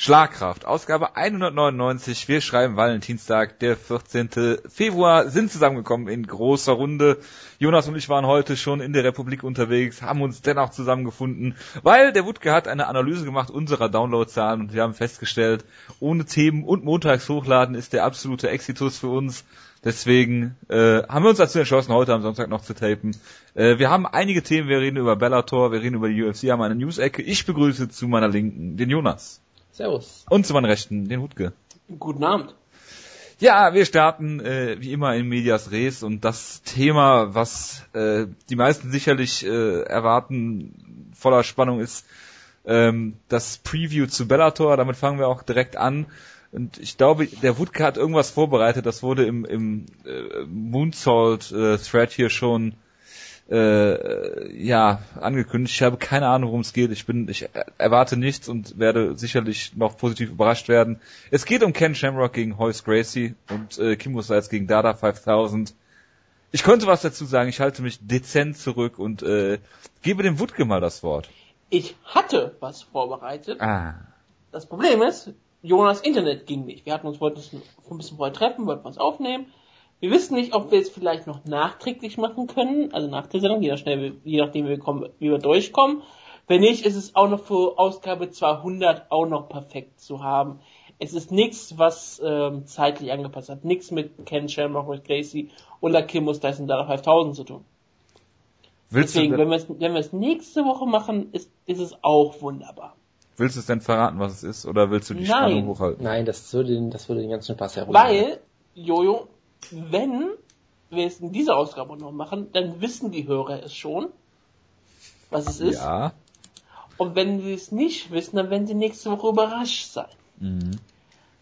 Schlagkraft, Ausgabe 199. Wir schreiben Valentinstag, der 14. Februar, sind zusammengekommen in großer Runde. Jonas und ich waren heute schon in der Republik unterwegs, haben uns dennoch zusammengefunden, weil der Wutke hat eine Analyse gemacht unserer Downloadzahlen und wir haben festgestellt, ohne Themen und montags hochladen ist der absolute Exitus für uns. Deswegen äh, haben wir uns dazu entschlossen, heute am Sonntag noch zu tapen. Äh, wir haben einige Themen, wir reden über Bellator, wir reden über die UFC, haben eine News-Ecke. Ich begrüße zu meiner Linken den Jonas. Servus. Und zu meiner Rechten den Hutke. Guten Abend. Ja, wir starten äh, wie immer in Medias Res und das Thema, was äh, die meisten sicherlich äh, erwarten, voller Spannung ist, ähm, das Preview zu Bellator. Damit fangen wir auch direkt an. Und ich glaube, der Wutke hat irgendwas vorbereitet. Das wurde im, im äh, Moonsault äh, Thread hier schon äh, ja angekündigt. Ich habe keine Ahnung, worum es geht. Ich bin, ich erwarte nichts und werde sicherlich noch positiv überrascht werden. Es geht um Ken Shamrock gegen Hoyce Gracie und äh, Kimbo Slides gegen Dada 5000. Ich könnte was dazu sagen. Ich halte mich dezent zurück und äh, gebe dem Wutke mal das Wort. Ich hatte was vorbereitet. Ah. Das Problem ist, Jonas Internet ging nicht. Wir hatten uns wollten uns ein bisschen vorher treffen, wollten was aufnehmen. Wir wissen nicht, ob wir es vielleicht noch nachträglich machen können, also nach der Sendung, je, schnell, je nachdem wie wir, kommen, wie wir durchkommen. Wenn nicht, ist es auch noch für Ausgabe 200 auch noch perfekt zu haben. Es ist nichts, was ähm, zeitlich angepasst hat. Nichts mit Ken Shamrock, mit Gracie oder Kim Mustaine da 5000 zu tun. Willst Deswegen, du, wenn wir es wenn wir es nächste Woche machen, ist, ist es auch wunderbar. willst du es denn verraten, was es ist, oder willst du die Nein. Spannung hochhalten? Nein, das würde den, das würde den ganzen Spaß herunterholen. Weil, Jojo, wenn wir es in dieser Ausgabe noch machen, dann wissen die Hörer es schon, was es ist. Ja. Und wenn sie es nicht wissen, dann werden sie nächste Woche überrascht sein. Mhm.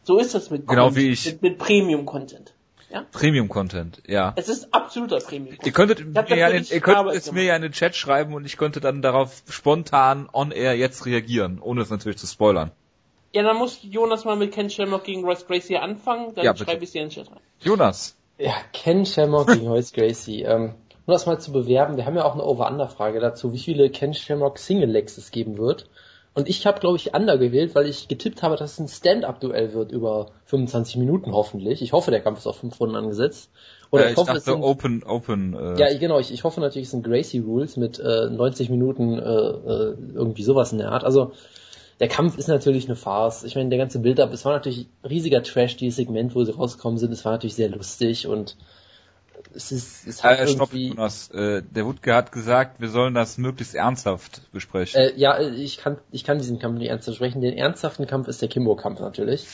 So ist das mit, Genau wie ich. mit, mit Premium-Content. Ja? Premium-Content, ja. Es ist absoluter Premium-Content. Ihr könntet, mir ja, ihr könntet es mir ja in den Chat schreiben und ich könnte dann darauf spontan on air jetzt reagieren, ohne es natürlich zu spoilern. Ja, dann muss Jonas mal mit Ken Shamrock gegen Royce Gracie anfangen, dann Ja, schreibe ich dir in den Chat rein. Jonas, Ja, Ken Shamrock gegen Hoyce Gracie. Ähm, um das mal zu bewerben, wir haben ja auch eine Over-Under-Frage dazu, wie viele Ken Shamrock Single-Legs es geben wird. Und ich habe, glaube ich, Under gewählt, weil ich getippt habe, dass es ein Stand-Up-Duell wird über 25 Minuten hoffentlich. Ich hoffe, der Kampf ist auf fünf Runden angesetzt. Oder äh, ich ich hoffe, es dachte sind, Open, Open, äh, ja, genau, ich, ich hoffe natürlich, es sind Gracie Rules mit äh, 90 Minuten äh, äh, irgendwie sowas in der Art. Also der Kampf ist natürlich eine Farce. Ich meine, der ganze Build-up, es war natürlich riesiger Trash, dieses Segment, wo sie rausgekommen sind. Es war natürlich sehr lustig und es ist, es hat äh, stopp, irgendwie, Jonas, äh, der Wutke hat gesagt, wir sollen das möglichst ernsthaft besprechen. äh, ja, ich kann, ich kann diesen Kampf nicht ernsthaft sprechen. Den ernsthaften Kampf ist der Kimbo-Kampf natürlich.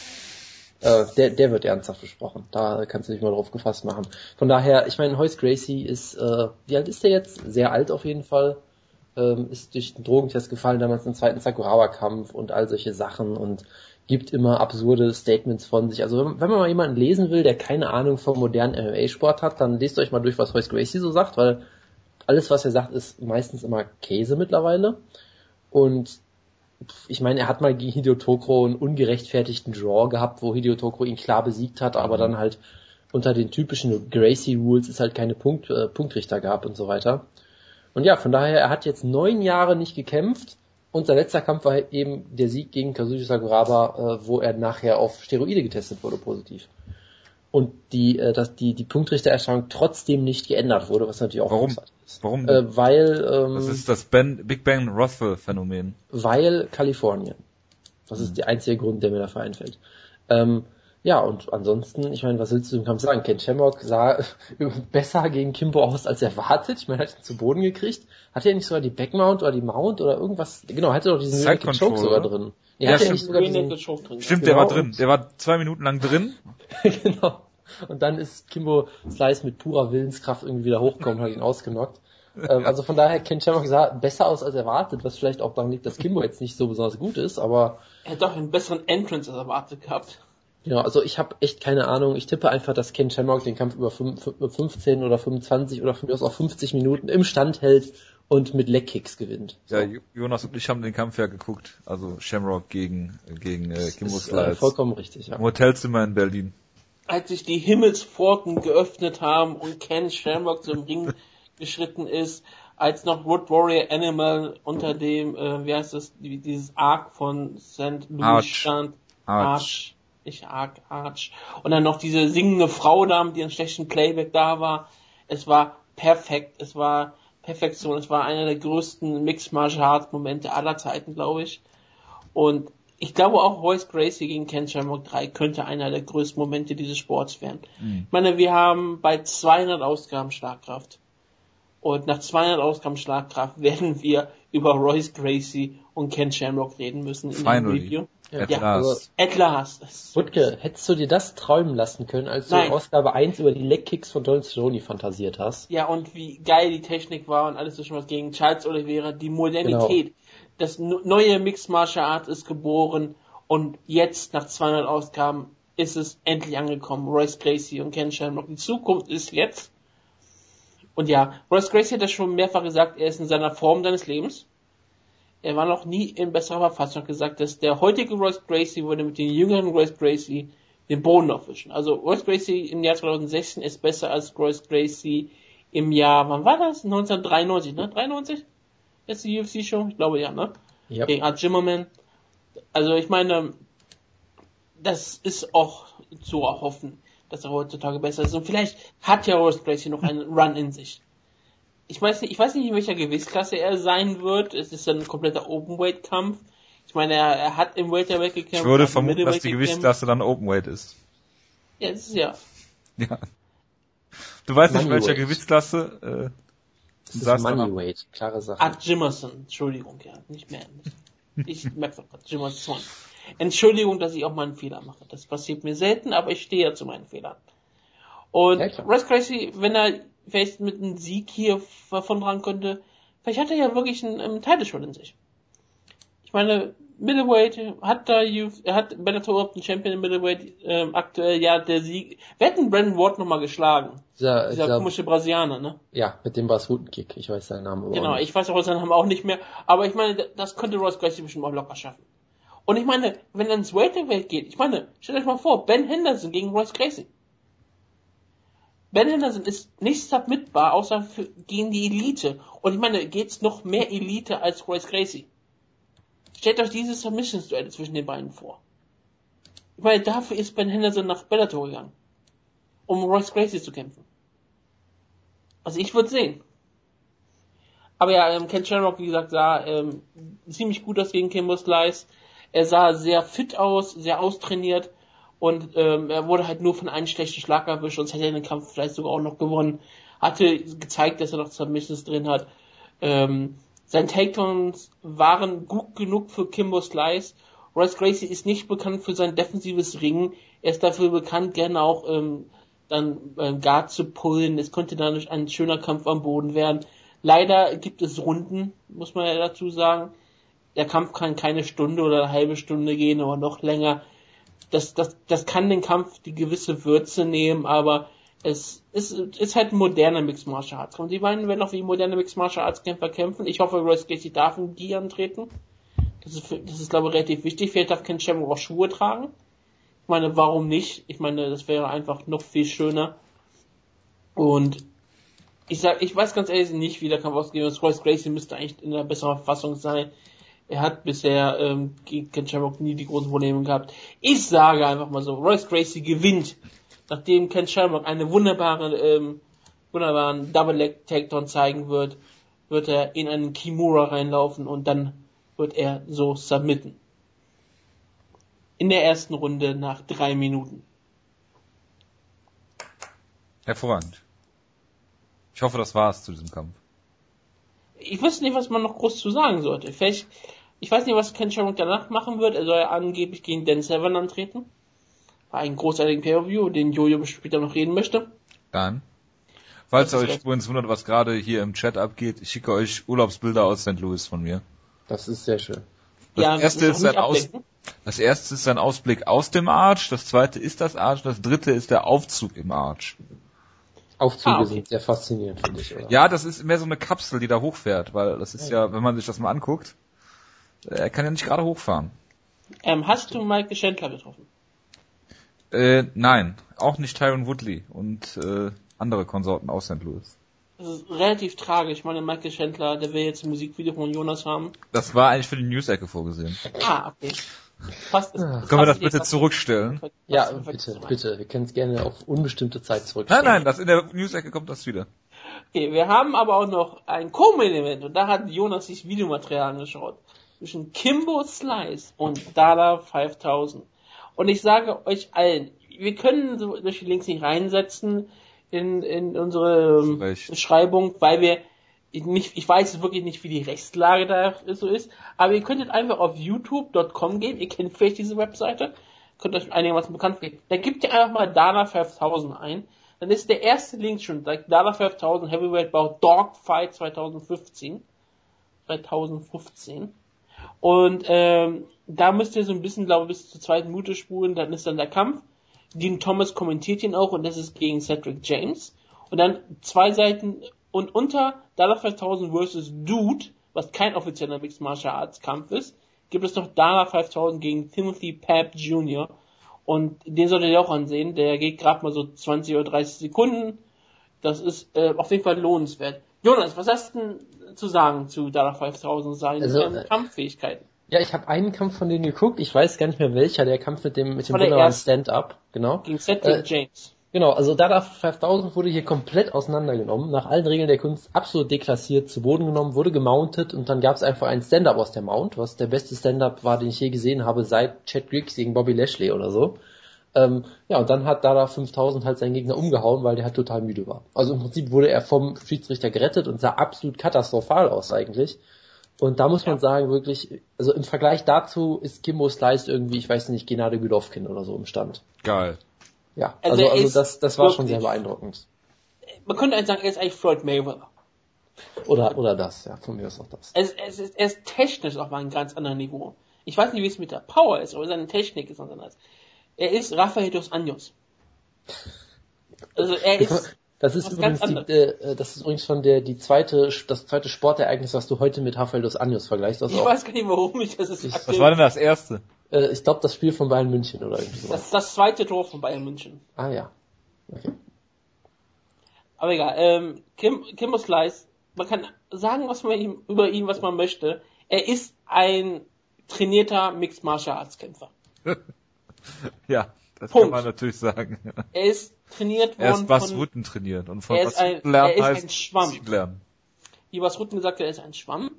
Äh, der, der wird ernsthaft besprochen. Da kannst du dich mal drauf gefasst machen. Von daher, ich meine, Hoyce Gracie ist, äh, wie alt ist der jetzt? Sehr alt auf jeden Fall. Ähm, ist durch den Drogentest gefallen, damals im zweiten Sakurawa-Kampf und all solche Sachen und gibt immer absurde Statements von sich. Also wenn, wenn man mal jemanden lesen will, der keine Ahnung vom modernen MMA-Sport hat, dann lest euch mal durch, was Hoyce Gracie so sagt, weil alles, was er sagt, ist meistens immer Käse mittlerweile. Und ich meine, er hat mal gegen Hideo Tokro einen ungerechtfertigten Draw gehabt, wo Hideo Tokro ihn klar besiegt hat, aber dann halt unter den typischen Gracie Rules es halt keine Punkt, äh, Punktrichter gab und so weiter. Und ja, von daher, er hat jetzt neun Jahre nicht gekämpft und sein letzter Kampf war eben der Sieg gegen Kazushi Sakuraba, äh, wo er nachher auf Steroide getestet wurde, positiv. Und die, äh, dass die, die Punktrichtererscheinung trotzdem nicht geändert wurde, was natürlich auch Warum? ist. Warum? Äh, weil, ähm, das ist das ben, Big Bang Rothwell Phänomen. weil Kalifornien. Das ist der einzige Grund, der mir dafür einfällt. Ähm, ja, und ansonsten, ich meine, was willst du im Kampf sagen? Ken Shamrock sah besser gegen Kimbo aus als erwartet. Ich meine, er hat ihn zu Boden gekriegt. Hatte er nicht sogar die Backmount oder die Mount oder irgendwas? Genau, hatte doch diesen Side Naked Choke sogar oder? drin. Ja, Ja, hatte er stimmt. nicht sogar diesen, drin. Stimmt, genau. der war drin. Der war zwei Minuten lang drin. genau. Und dann ist Kimbo Slice mit purer Willenskraft irgendwie wieder hochgekommen und hat ihn ausgenockt. Ähm, also von daher, Ken Shamrock sah besser aus als erwartet, was vielleicht auch daran liegt, dass Kimbo jetzt nicht so besonders gut ist, aber Er hat doch einen besseren Entrance als erwartet gehabt. Ja, also ich habe echt keine Ahnung. Ich tippe einfach, dass Ken Shamrock den Kampf über fünf- fünf- 15 oder 25 oder von mir aus auch 50 Minuten im Stand hält und mit Leckkicks gewinnt. Ja, Jo- Jonas und ich haben den Kampf ja geguckt. Also Shamrock gegen, gegen äh, Kimbo ist, äh, Slides. vollkommen richtig, ja. Im Hotelzimmer in Berlin. Als sich die Himmelspforten geöffnet haben und Ken Shamrock zum Ring geschritten ist, als noch Road Warrior Animal unter dem, äh, wie heißt das, dieses Arc von St. Louis Arch. stand. Arch. Arch. Nicht Arc, Arch. Und dann noch diese singende Frau da, mit ihrem schlechten Playback da war. Es war perfekt. Es war Perfektion. Es war einer der größten Mixed Martial Arts Momente aller Zeiten, glaube ich. Und ich glaube auch Royce Gracie gegen Ken Shamrock 3 könnte einer der größten Momente dieses Sports werden. Ich meine, wir haben bei 200 Ausgaben Schlagkraft. Und nach 200 Ausgaben Schlagkraft werden wir über Royce Gracie und Ken Shamrock reden müssen in dem Finally. Review. At Ja, last. At last. Das- Wutke, hättest du dir das träumen lassen können, als du Nein. in Ausgabe 1 über die Leckkicks von Don Cerrone fantasiert hast? Ja, und wie geil die Technik war und alles so schon was gegen Charles Oliveira, die Modernität. Das no- neue Mixed Martial Arts ist geboren und jetzt nach 200 Ausgaben ist es endlich angekommen. Royce Gracie und Ken Shamrock. Die Zukunft ist jetzt. Und ja, Royce Gracie hat das schon mehrfach gesagt, er ist in seiner Form seines Lebens. Er war noch nie in besserer Verfassung, hat gesagt, dass der heutige Royce Gracie würde mit dem jüngeren Royce Gracie den Boden aufwischen. Also Royce Gracie im Jahr 2016 ist besser als Royce Gracie im Jahr, wann war das? 1993, ne? 93? Letzte UFC-Show? Ich glaube ja, ne? Ja. Gegen Art Zimmerman. Also ich meine, das ist auch zu erhoffen, dass er heutzutage besser ist. Und vielleicht hat ja Royce Gracie noch einen Run in sich. Ich weiß nicht, ich weiß nicht, in welcher Gewichtsklasse er sein wird. Es ist ein kompletter Openweight-Kampf. Ich meine, er, er hat im Welterweight gekämpft. Ich würde vermuten, dass die. Gewichtsklasse dann Openweight ist. Ja, das ist ja. Ja. Du weißt nicht, welcher Moneyweight. Gewichtsklasse, äh, Das ist. Moneyweight, klare Sache. Art Jimerson, Entschuldigung, ja, nicht mehr. Ich merke doch gerade, Jimerson. Entschuldigung, dass ich auch mal einen Fehler mache. Das passiert mir selten, aber ich stehe ja zu meinen Fehlern. Und Ja. Royce Gracie, wenn er vielleicht mit einem Sieg hier davon dran könnte, vielleicht hat er ja wirklich einen, einen Title schon in sich. Ich meine, Middleweight hat da, Youth- er hat Bellator überhaupt einen Champion im Middleweight ähm, aktuell, ja, der Sieg. Wir hätten Brandon Ward nochmal geschlagen. Dieser, Dieser dieser, komische Brasilianer, ne? ja, mit dem Bas-Hutenkick. Ich weiß seinen Namen aber Genau, auch nicht. ich weiß auch seinen Namen auch nicht mehr, aber ich meine, das könnte Royce Gracie bestimmt auch locker schaffen. Und ich meine, wenn er ins Welterweight geht, ich meine, stellt euch mal vor, Ben Henderson gegen Royce Gracie. Ben Henderson ist nicht submitbar, außer für, gegen die Elite. Und ich meine, geht's noch mehr Elite als Royce Gracie? Stellt euch dieses Submissions-Duell zwischen den beiden vor. Ich meine, dafür ist Ben Henderson nach Bellator gegangen. Um Royce Gracie zu kämpfen. Also ich würde sehen. Aber ja, ähm, Ken Shamrock, wie gesagt, sah ähm, ziemlich gut aus gegen Kimbo Slice. Er sah sehr fit aus, sehr austrainiert und ähm, er wurde halt nur von einem schlechten Schlag erwischt, sonst hätte den Kampf vielleicht sogar auch noch gewonnen. Hatte gezeigt, dass er noch Submissions drin hat. Ähm, seine Takedowns waren gut genug für Kimbo Slice. Royce Gracie ist nicht bekannt für sein defensives Ringen. Er ist dafür bekannt, gerne auch ähm, dann ähm, Guard zu pullen. Es konnte dann ein schöner Kampf am Boden werden. Leider gibt es Runden, muss man ja dazu sagen. Der Kampf kann keine Stunde oder eine halbe Stunde gehen, aber noch länger. Das, das, das kann den Kampf die gewisse Würze nehmen, aber es ist, ist halt ein moderner Mixed Martial Arts. Und die beiden werden auch wie moderne Mixed Martial Arts Kämpfer kämpfen. Ich hoffe, Royce Gracie darf in Gi antreten. Das ist, das ist, glaube ich, relativ wichtig. Vielleicht darf Ken Shamrock auch Schuhe tragen. Ich meine, warum nicht? Ich meine, das wäre einfach noch viel schöner. Und ich sag, ich weiß ganz ehrlich nicht, wie der Kampf ausgehen wird. Royce Gracie müsste eigentlich in einer besseren Verfassung sein. Er hat bisher ähm, gegen Ken Shamrock nie die großen Probleme gehabt. Ich sage einfach mal so, Royce Gracie gewinnt, nachdem Ken Shamrock eine wunderbare, ähm, wunderbaren Double Leg Takedown zeigen wird, wird er in einen Kimura reinlaufen und dann wird er so submitten. In der ersten Runde nach drei Minuten. hervorragend. Ich hoffe, das war's zu diesem Kampf. Ich wüsste nicht, was man noch groß zu sagen sollte. Vielleicht, ich weiß nicht, was Ken Shamrock danach machen wird. Er soll ja angeblich gegen Dan Severn antreten. War ein großartigen Pay-Per-View, den Jojo später noch reden möchte. Dann. Falls ihr euch übrigens wundert, was gerade hier im Chat abgeht, ich schicke euch Urlaubsbilder aus St. Louis von mir. Das ist sehr schön. Das ja, erste ist ein Aus, das erste ist ein Ausblick aus dem Arch, das zweite ist das Arch, das dritte ist der Aufzug im Arch. Aufzüge Ah, okay. sind sehr faszinierend, finde ich, oder? Ja, das ist mehr so eine Kapsel, die da hochfährt, weil das ist ja, wenn man sich das mal anguckt, äh, er kann ja nicht gerade hochfahren. Ähm, hast du Mike Chandler getroffen? Äh, nein, auch nicht Tyron Woodley und äh, andere Konsorten aus St. Louis. Das ist relativ tragisch. Ich meine, Michael Schindler, der will jetzt ein Musikvideo von Jonas haben. Das war eigentlich für die News-Ecke vorgesehen. Ah, okay. Fast, Ah. Können wir das bitte zurückstellen? Ja, bitte, bitte. Wir können es gerne auf unbestimmte Zeit zurückstellen. Nein, nein, das in der News-Ecke kommt das wieder. Okay, wir haben aber auch noch ein Co-Main-Event und da hat Jonas sich Videomaterial angeschaut. Zwischen Kimbo Slice und Dada 5000. Und ich sage euch allen, wir können so solche Links nicht reinsetzen in, in unsere ähm. Beschreibung, weil wir nicht, ich weiß wirklich nicht, wie die Rechtslage da so ist, aber ihr könntet einfach auf youtube.com gehen, ihr kennt vielleicht diese Webseite, könnt euch einigermaßen bekannt geben. Da gebt ihr einfach mal Dana 5000 ein, dann ist der erste Link schon, sagt Dana 5000 Heavyweight Bout Dogfight 2015. 2015. Und ähm, da müsst ihr so ein bisschen, glaube ich, bis zur zweiten Minute spulen, dann ist dann der Kampf. Dean Thomas kommentiert ihn auch und das ist gegen Cedric James. Und dann zwei Seiten und unter Dana 5000 vs. Dude, was kein offizieller Mixed Martial Arts Kampf ist, gibt es noch Dana 5000 gegen Timothy Pap Jr. Und den solltet ihr auch ansehen. Der geht gerade mal so 20 oder 30 Sekunden. Das ist äh, auf jeden Fall lohnenswert. Jonas, was hast du denn zu sagen zu Dana 5000 seinen Also, äh, Kampffähigkeiten? Ja, ich habe einen Kampf von denen geguckt. Ich weiß gar nicht mehr welcher. Der Kampf mit dem mit dem. Stand-up. Genau. Gegen Cedric äh, James. Genau, also Dada 5000 wurde hier komplett auseinandergenommen, nach allen Regeln der Kunst absolut deklassiert, zu Boden genommen, wurde gemountet und dann gab es einfach einen Stand-up aus der Mount, was der beste Stand-up war, den ich je gesehen habe, seit Chad Griggs gegen Bobby Lashley oder so. Ähm, ja, und dann hat Dada 5000 halt seinen Gegner umgehauen, weil der halt total müde war. Also im Prinzip wurde er vom Schiedsrichter gerettet und sah absolut katastrophal aus eigentlich. Und da muss man sagen, wirklich, also im Vergleich dazu ist Kimbo Slice irgendwie, ich weiß nicht, Gennady Golovkin oder so im Stand. Geil. Ja, Also also, also das, das war schon sehr beeindruckend. Man könnte eigentlich sagen, er ist eigentlich Floyd Mayweather. Oder, oder das, ja, von mir ist auch das. Er ist, er ist, er ist technisch auf einem ganz anderen Niveau. Ich weiß nicht, wie es mit der Power ist, aber seine Technik ist ganz anders. Er ist Rafael dos Anjos. Also er ist, Das ist übrigens ganz die, anderes. äh, das ist übrigens schon der, die zweite, das zweite Sportereignis, was du heute mit Rafael dos Anjos vergleichst. Das ich auch, weiß gar nicht, warum ich das ist. Ich- Was war denn das erste? Äh, ich glaube, das Spiel von Bayern München oder irgendwie Das sowas. ist das zweite Tor von Bayern München. Ah, ja. Okay. Aber egal, ähm, Kim, Kimbo Slice, man kann sagen, was man ihm, über ihn, was man möchte. Er ist ein trainierter Mixed Martial Arts Kämpfer. Ja, das Punkt. kann man natürlich sagen. Er ist trainiert Er ist worden Bas von, Rutten trainiert und von Er Bas ist ein- Rutten lernen er ist heißt ein Schwamm. Lernen. wie was Rutten gesagt hat, er ist ein Schwamm.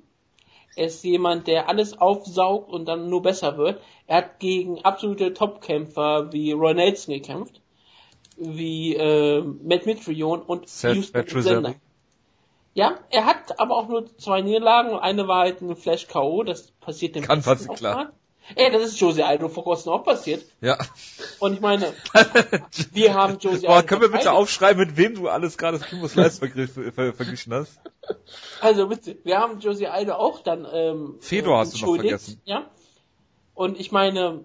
Er ist jemand, der alles aufsaugt und dann nur besser wird. Er hat gegen absolute Topkämpfer wie Roy Nelson gekämpft, wie äh, Matt Mitrion und Seth Houston. Alexander. Ja, er hat aber auch nur zwei Niederlagen und eine war halt ein Flash K.O. Das passiert dem Kann passieren, klar. mal. Ey, das ist Jose Aldo vor kurzem auch passiert. Ja. Und ich meine, wir haben Jose Boah, Aldo können wir bitte aufschreiben, mit wem du alles gerade das ver ver verglichen hast? Also bitte, wir haben Josie Aldo auch dann ähm, Fedor hast du noch vergessen. Ja. Und ich meine,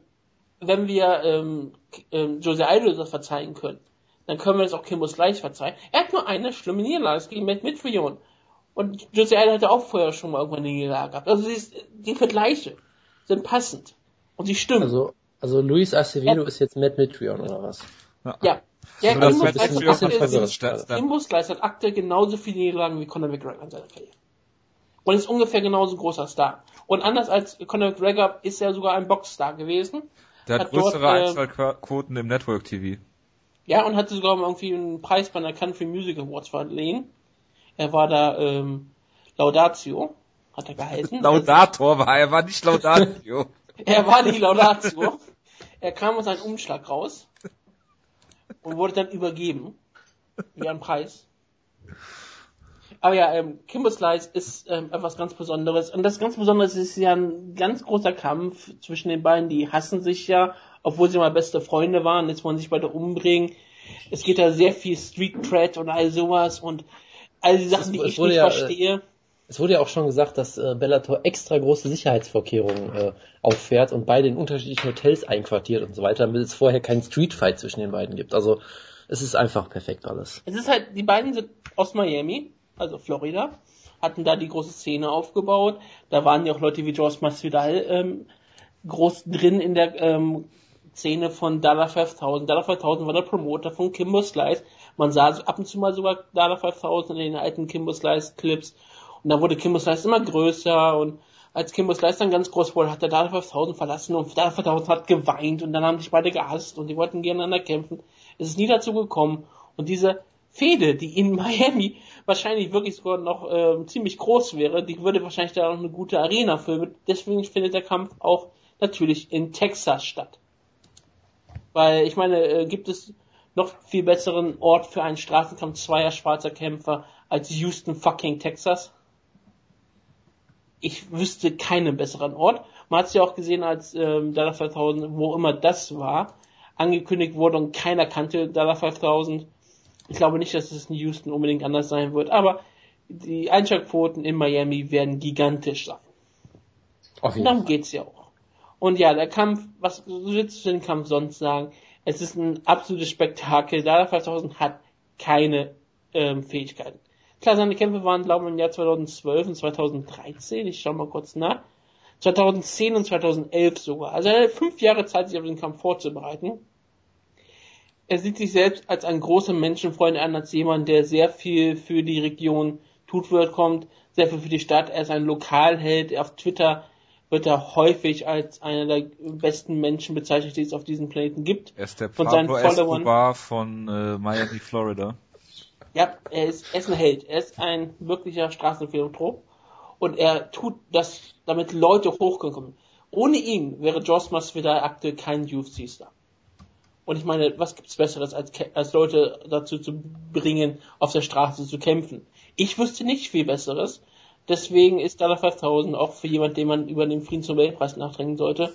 wenn wir ähm, ähm, Josie Aldo das verzeihen können, dann können wir das auch Kimbo Slice verzeihen. Er hat nur eine schlimme Niederlage gegen Matt Mitrion. Und Josie Aldo hatte auch vorher schon mal irgendwann eine Niederlage gehabt. Also die, ist, die Vergleiche sind passend. Und die stimmen. Also, also Luis Acevedo ist jetzt Matt Mitrion oder was? ja. Ja, Also verwirrt. Stats dann. Kimbo Slice hat aktuell genauso viele Niederlagen wie Conor McGregor in seiner Karriere. Und ist ungefähr genauso großer Star. Und anders als Conor McGregor ist er sogar ein Boxstar gewesen. Der hat Hat dort, größere äh, Einschaltquoten im Network TV. Ja, und hatte sogar irgendwie einen Preis bei einer Country Music Awards verliehen. Er war da ähm, Laudatio, hat er geheißen. Laudator war er, war nicht Laudatio. Er war die Laudatio. Er kam aus einem Umschlag raus und wurde dann übergeben. Wie ein Preis. Aber ja, ähm, Kimbo Slice ist ähm, etwas ganz Besonderes. Und das ganz Besonderes ist ja ein ganz großer Kampf zwischen den beiden. Die hassen sich ja, obwohl sie mal beste Freunde waren. Jetzt wollen sie sich beide umbringen. Es geht da sehr viel Street Cred und all sowas und all die Sachen, die ich nicht ja, äh, verstehe. Es wurde ja auch schon gesagt, dass äh, Bellator extra große Sicherheitsvorkehrungen äh, auffährt und beide in unterschiedlichen Hotels einquartiert und so weiter, damit es vorher keinen Streetfight zwischen den beiden gibt. Also es ist einfach perfekt alles. Es ist halt, die beiden sind aus Miami, also Florida, hatten da die große Szene aufgebaut. Da waren ja auch Leute wie George Masvidal ähm, groß drin in der ähm, Szene von Dollar 5000. Dollar 5000 war der Promoter von Kimbo Slice, Man sah ab und zu mal sogar Dada 5000 in den alten Kimbo Slice Clips. Und dann wurde Kimbo Slice immer größer und als Kimbo Slice dann ganz groß wurde, hat der Dada 5000 verlassen und Dada 5000 hat geweint und dann haben sich beide gehasst und die wollten gegeneinander kämpfen. Es ist nie dazu gekommen und diese Fehde, die in Miami wahrscheinlich wirklich sogar noch äh, ziemlich groß wäre, die würde wahrscheinlich da noch eine gute Arena füllen. Deswegen findet der Kampf auch natürlich in Texas statt. Weil ich meine, äh, gibt es noch viel besseren Ort für einen Straßenkampf zweier schwarzer Kämpfer als Houston fucking Texas? Ich wüsste keinen besseren Ort. Man hat es ja auch gesehen, als ähm, Dada 5000, wo immer das war, angekündigt wurde und keiner kannte Dada 5000. Ich glaube nicht, dass es in Houston unbedingt anders sein wird, aber die Einschaltquoten in Miami werden gigantisch sein. Auf jeden Darum geht's ja auch. Und ja, der Kampf, was willst du dem Kampf sonst sagen? Es ist ein absolutes Spektakel. Dada 5000 hat keine ähm, Fähigkeiten. Klar, seine Kämpfe waren, glaube ich, im Jahr 2012 und 2013. Ich schau mal kurz nach. 2010 und 2011 sogar. Also er hat fünf Jahre Zeit, sich auf den Kampf vorzubereiten. Er sieht sich selbst als einen großen Menschenfreund an, als jemand, der sehr viel für die Region tut, wird, kommt, sehr viel für die Stadt. Er ist ein Lokalheld. Auf Twitter wird er häufig als einer der besten Menschen bezeichnet, die es auf diesem Planeten gibt. Er ist der Von seinen Followern. Escobar von äh, Miami, Florida. Ja, er ist, er ist ein Held. Er ist ein wirklicher Straßenphilanthrop. Und er tut das, damit Leute hochkommen. Ohne ihn wäre Josh Masvidal aktuell kein UFC-Star. Und ich meine, was gibt's Besseres, als, als Leute dazu zu bringen, auf der Straße zu kämpfen? Ich wüsste nicht viel Besseres. Deswegen ist Dollar 5000 auch für jemand, den man über den Friedensnobelpreis nachdenken sollte.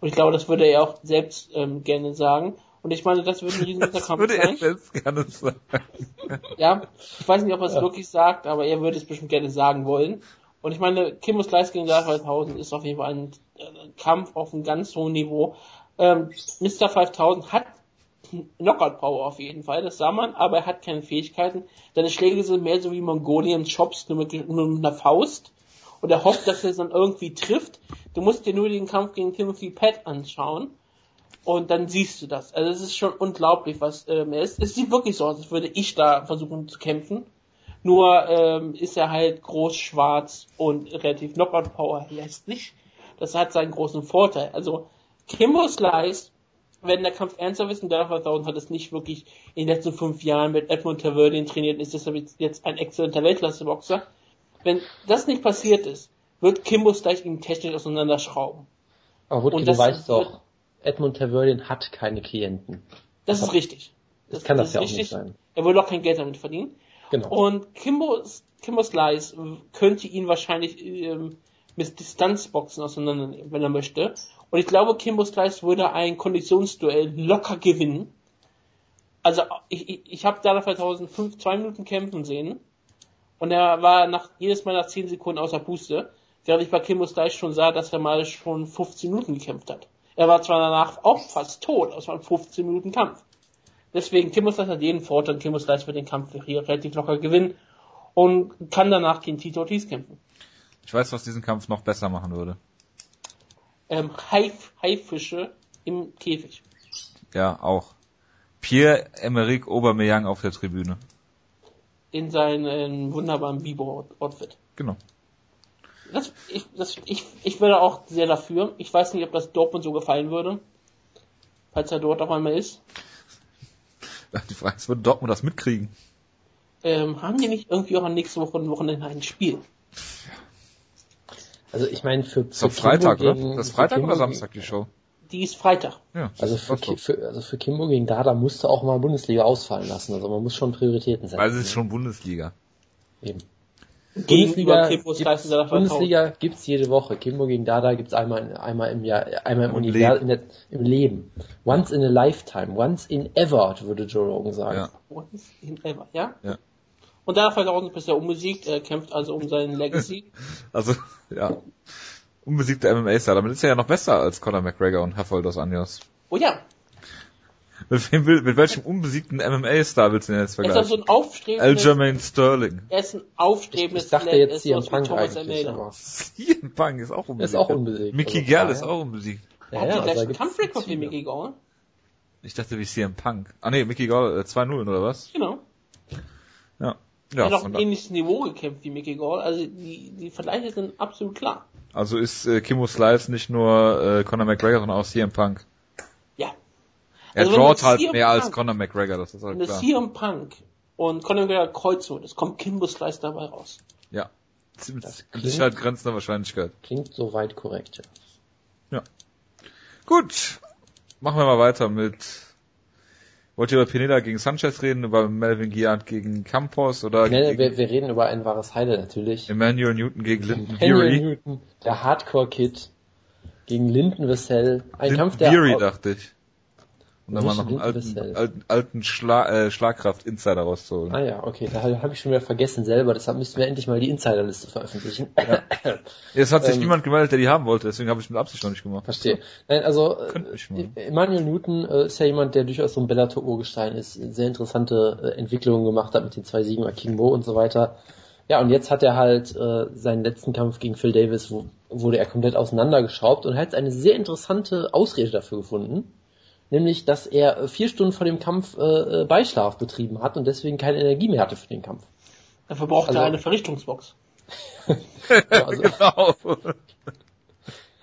Und ich glaube, das würde er auch selbst ähm, gerne sagen. Und ich meine, das würde ein riesengroßer Das Kampf würde er sein. selbst gerne sagen. Ja, ich weiß nicht, ob er es wirklich sagt, aber er würde es bestimmt gerne sagen wollen. Und ich meine, Kimbo Slice gegen Dollar 5000 ist auf jeden Fall ein äh, Kampf auf einem ganz hohen Niveau. Ähm, Mr. 5000 hat Knockout Power auf jeden Fall, das sah man, aber er hat keine Fähigkeiten. Seine Schläge sind mehr so wie Mongolian Chops, nur mit, nur mit einer Faust. Und er hofft, dass er es dann irgendwie trifft. Du musst dir nur den Kampf gegen Timothy Pat anschauen. Und dann siehst du das. Also es ist schon unglaublich, was ähm, er ist. Es sieht wirklich so aus, als würde ich da versuchen zu kämpfen. Nur ähm, ist er halt groß, schwarz und relativ Knockout Power lässt nicht. Das hat seinen großen Vorteil. Also Kimbo Slice, wenn der Kampf ernster ist und Dollar 5000 hat es nicht wirklich in den letzten fünf Jahren mit Edmund Taverdian trainiert, ist deshalb jetzt- ein exzellenter Weltklasse-Boxer. Wenn das nicht passiert ist, wird Kimbo Slice ihn technisch auseinanderschrauben. Aber Wutke, Und du das weißt doch, Edmund Taverdian hat keine Klienten. Das ist richtig. Das kann das ist ja auch nicht sein. Er will auch kein Geld damit verdienen. Genau. Und Kimbo, Kimbo Slice könnte ihn wahrscheinlich ähm, mit Distanzboxen auseinandernehmen, wenn er möchte. Und ich glaube, Kimbo Slice würde ein Konditionsduell locker gewinnen. Also ich, ich, ich habe da 2005 zwei Minuten kämpfen sehen und er war nach jedes Mal nach 10 Sekunden außer Puste, während ich bei Kimbo Slice schon sah, dass er mal schon 15 Minuten gekämpft hat. Er war zwar danach auch fast tot, aber es war ein 15 Minuten Kampf. Deswegen, Kimbo Slice hat jeden Vorteil, Kimbo Slice wird den Kampf hier relativ locker gewinnen und kann danach gegen Tito Ortiz kämpfen. Ich weiß, was diesen Kampf noch besser machen würde. Ähm, Haif, Haifische im Käfig. Ja, auch. Pierre-Emerick Aubameyang auf der Tribüne. In seinem wunderbaren Bibo-Outfit. Genau. Das, ich, das, ich, ich wäre auch sehr dafür. Ich weiß nicht, ob das Dortmund so gefallen würde. Falls er dort auf einmal ist. Die Frage ist, würde Dortmund das mitkriegen? Ähm, haben die nicht irgendwie auch am nächsten Woche Wochenende ein Spiel? Also ich meine, für, für Freitag, Kimbo oder? gegen- Das Freitag Kimbo oder gegen- Samstag, die Show? Die ist Freitag. Ja. Also für, für, also für Kimbo gegen Dada musste auch mal Bundesliga ausfallen lassen. Also man muss schon Prioritäten setzen. Weil es ist schon Bundesliga. Eben. Gegenüber Bundesliga, gibt's, und Bundesliga gibt's jede Woche. Kimbo gegen Dada gibt's einmal, einmal im Jahr, einmal im Im Univers, in der, im Leben. Once in a lifetime, once in ever, würde Joe Rogan sagen. Ja. Once in ever, ja? Ja. Und da 2000 bisher unbesiegt, er kämpft also um seinen Legacy. Also, ja. Unbesiegter MMA-Star. Damit ist er ja noch besser als Conor McGregor und Herfold dos Anjos. oh ja, Mit, wem will, mit welchem unbesiegten MMA-Star willst du denn jetzt er ist also vergleichen? ein aufstrebendes, Aljamain Sterling. er ist ein aufstrebendes Ich dachte Talent, er jetzt ist CM Punk Thomas eigentlich. CM Punk ist auch unbesiegt. auch unbesiegt. Mickey Also, ja, ist auch unbesiegt. Ja, Hat ja, also gibt's Kampfrekord wie. Mickey Gall? Ich dachte wie CM Punk. Ah nee, Mickey Gall äh, 2-0 oder was? Genau. Ja. Er Ja, hat auf von ein ähnliches Niveau gekämpft wie Mickey Gall. Also die, die Vergleiche sind absolut klar. also ist äh, Kimbo Slice nicht nur äh, Conor McGregor, sondern auch CM Punk. Ja. Er Also drawt halt CM mehr als Punk- Conor McGregor, das ist halt Wenn das klar. CM Punk und Conor McGregor kreuzen, es kommt Kimbo Slice dabei raus. Ja. Mit Das Sicherheit grenzender Wahrscheinlichkeit. Klingt soweit korrekt, ja. Gut. Machen wir mal weiter mit Wollt ihr über Pineda gegen Sanchez reden, über Melvin Giant gegen Campos oder Nee, gegen wir, wir reden über ein wahres Highlight natürlich. Emmanuel Newton gegen Henry Fury? Newton, der Hardcore-Kid gegen Lyndon Vassell. Ein Lyndon Kampf, der Fury, au- dachte ich. Und dann mal noch einen alten, alten, alten Schla äh, Schlagkraft-Insider rauszuholen. Ah ja, okay, da habe ich schon wieder vergessen selber, deshalb müssten wir endlich mal die Insiderliste veröffentlichen. Es hat sich Ähm, niemand gemeldet, der die haben wollte, deswegen habe ich mit Absicht noch nicht gemacht. Verstehe. Nein, also äh, Emmanuel Newton äh, ist ja jemand, der durchaus so ein Bellator-Urgestein ist, sehr interessante äh, Entwicklungen gemacht hat mit den zwei Siegen bei King Mo und so weiter. Ja, und jetzt hat er halt äh, seinen letzten Kampf gegen Phil Davis, wo, wurde er komplett auseinandergeschraubt und hat eine sehr interessante Ausrede dafür gefunden. Nämlich, dass er äh, vier Stunden vor dem Kampf äh, äh, Beischlaf betrieben hat und deswegen keine Energie mehr hatte für den Kampf. Dafür braucht Also- er eine Verrichtungsbox. Ja, also, genau.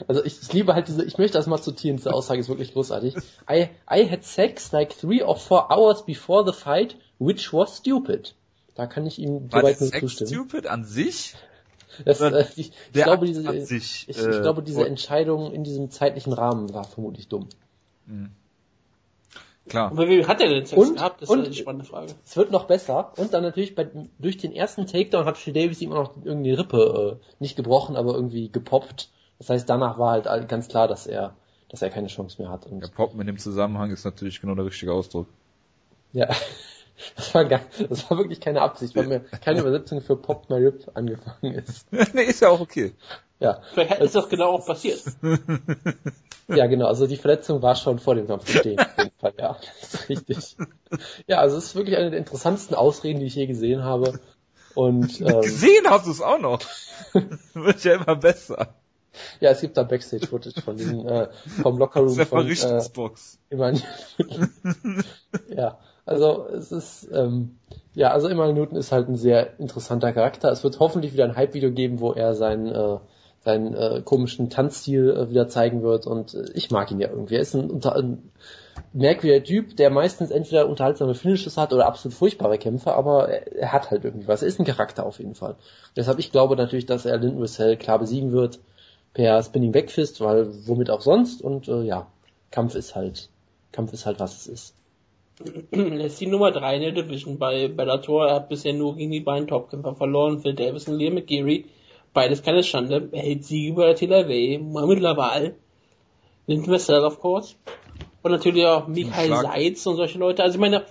Also ich, ich liebe halt diese, ich möchte das mal zitieren, diese Aussage ist wirklich großartig. I, I had sex like three or four hours before the fight, which was stupid. Da kann ich ihm soweit nur Sex zustimmen. stupid an sich? Das, äh, ich, ich glaube, diese, an sich, ich, äh, ich glaube, diese Entscheidung in diesem zeitlichen Rahmen war vermutlich dumm. Klar. Und wem hat er denn Sex Und- gehabt? Das und- ist eine spannende Frage. Es wird noch besser und dann natürlich bei, durch den ersten Takedown hat Phil Davis ihm auch noch irgendwie die Rippe äh, nicht gebrochen, aber irgendwie gepoppt. Das heißt, danach war halt ganz klar, dass er, dass er keine Chance mehr hat. Und Der Pop in dem Zusammenhang ist natürlich genau der richtige Ausdruck. Ja, das war, gar, das war wirklich keine Absicht, weil mir keine Übersetzung für Pop My Rip angefangen ist. nee, ist ja auch okay. Ja, Vielleicht ist das genau auch passiert. ja genau, also die Verletzung war schon vor dem Kampf jeden Fall, ja, das ist richtig. Ja, also es ist wirklich eine der interessantesten Ausreden, die ich je gesehen habe. Und ähm, Gesehen hast du es auch noch. Wird ja immer besser. ja, es gibt da Backstage-Footage von diesem äh, vom Lockerroom von äh, Verrichtungsbox. Immanuel Ja, also es ist, ähm, ja, also Immanuel Newton ist halt ein sehr interessanter Charakter. Es wird hoffentlich wieder ein Hype-Video geben, wo er seinen, äh, seinen äh, komischen Tanzstil äh, wieder zeigen wird und äh, ich mag ihn ja irgendwie. Er ist ein, unter, ein merkwürdiger Typ, der meistens entweder unterhaltsame Finishes hat oder absolut furchtbare Kämpfe, aber er, er hat halt irgendwie was. Er ist ein Charakter auf jeden Fall. Deshalb, ich glaube natürlich, dass er Lyndon Russell klar besiegen wird per Spinning Backfist, weil womit auch sonst und äh, ja, Kampf ist halt, Kampf ist halt was es ist. Er ist die Nummer 3 in der Division bei Bellator. Er hat bisher nur gegen die beiden Topkämpfer verloren. Phil Davis und Liam McGeary. Beides keine Schande. Er hält Siege über Taylor Way, Mohamed Laval, Lyndon Vassell, of course. Und natürlich auch Michael. Seitz und solche Leute. Also ich meine,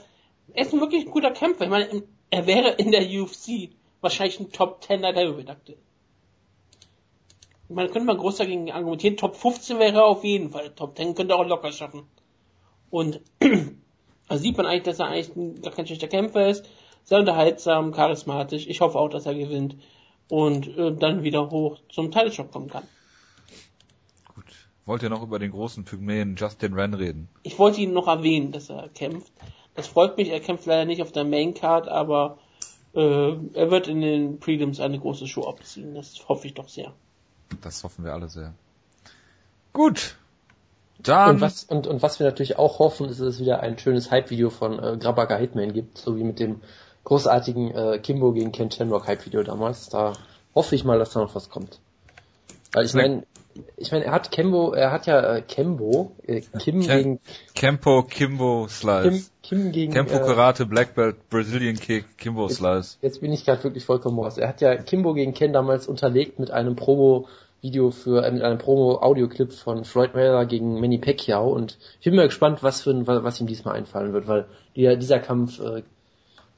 er ist ein wirklich guter Kämpfer. Ich meine, er wäre in der UFC wahrscheinlich ein Top 10 der Heavyweight aktuell. Man könnte mal groß dagegen argumentieren, Top 15 wäre er auf jeden Fall. Top 10 könnte er auch locker schaffen. Und da sieht man eigentlich, dass er eigentlich ein, gar kein schlechter Kämpfer ist. Sehr unterhaltsam, charismatisch. Ich hoffe auch, dass er gewinnt. Und äh, dann wieder hoch zum Title-Shop kommen kann. Wollt ihr noch über den großen Pygmäen Justin Wren reden? Ich wollte ihn noch erwähnen, dass er kämpft. Das freut mich. Er kämpft leider nicht auf der Main-Card, aber äh, er wird in den Prelims eine große Show abziehen. Das hoffe ich doch sehr. Das hoffen wir alle sehr. Gut. Dann Und was, und, und was wir natürlich auch hoffen, ist, dass es wieder ein schönes Hype-Video von äh, Grabaka Hitman gibt, so wie mit dem großartigen äh, Kimbo gegen Ken Shamrock Hype-Video damals. Da hoffe ich mal, dass da noch was kommt. Weil ich meine, ich meine, er hat Kimbo, er hat ja äh, Kembo, äh, Kim Ken- gegen Kempo Kimbo Kim, Slice. Kim gegen Kempo äh, Karate Black Belt Brazilian Kick Kimbo Slice. Jetzt bin ich gerade wirklich vollkommen raus. Er hat ja Kimbo gegen Ken damals unterlegt mit einem Promo-Video für, äh, mit einem Promo-Audio-Clip von Floyd Mayweather gegen Manny Pacquiao und ich bin mal gespannt, was für ein, was ihm diesmal einfallen wird, weil der, dieser Kampf, äh,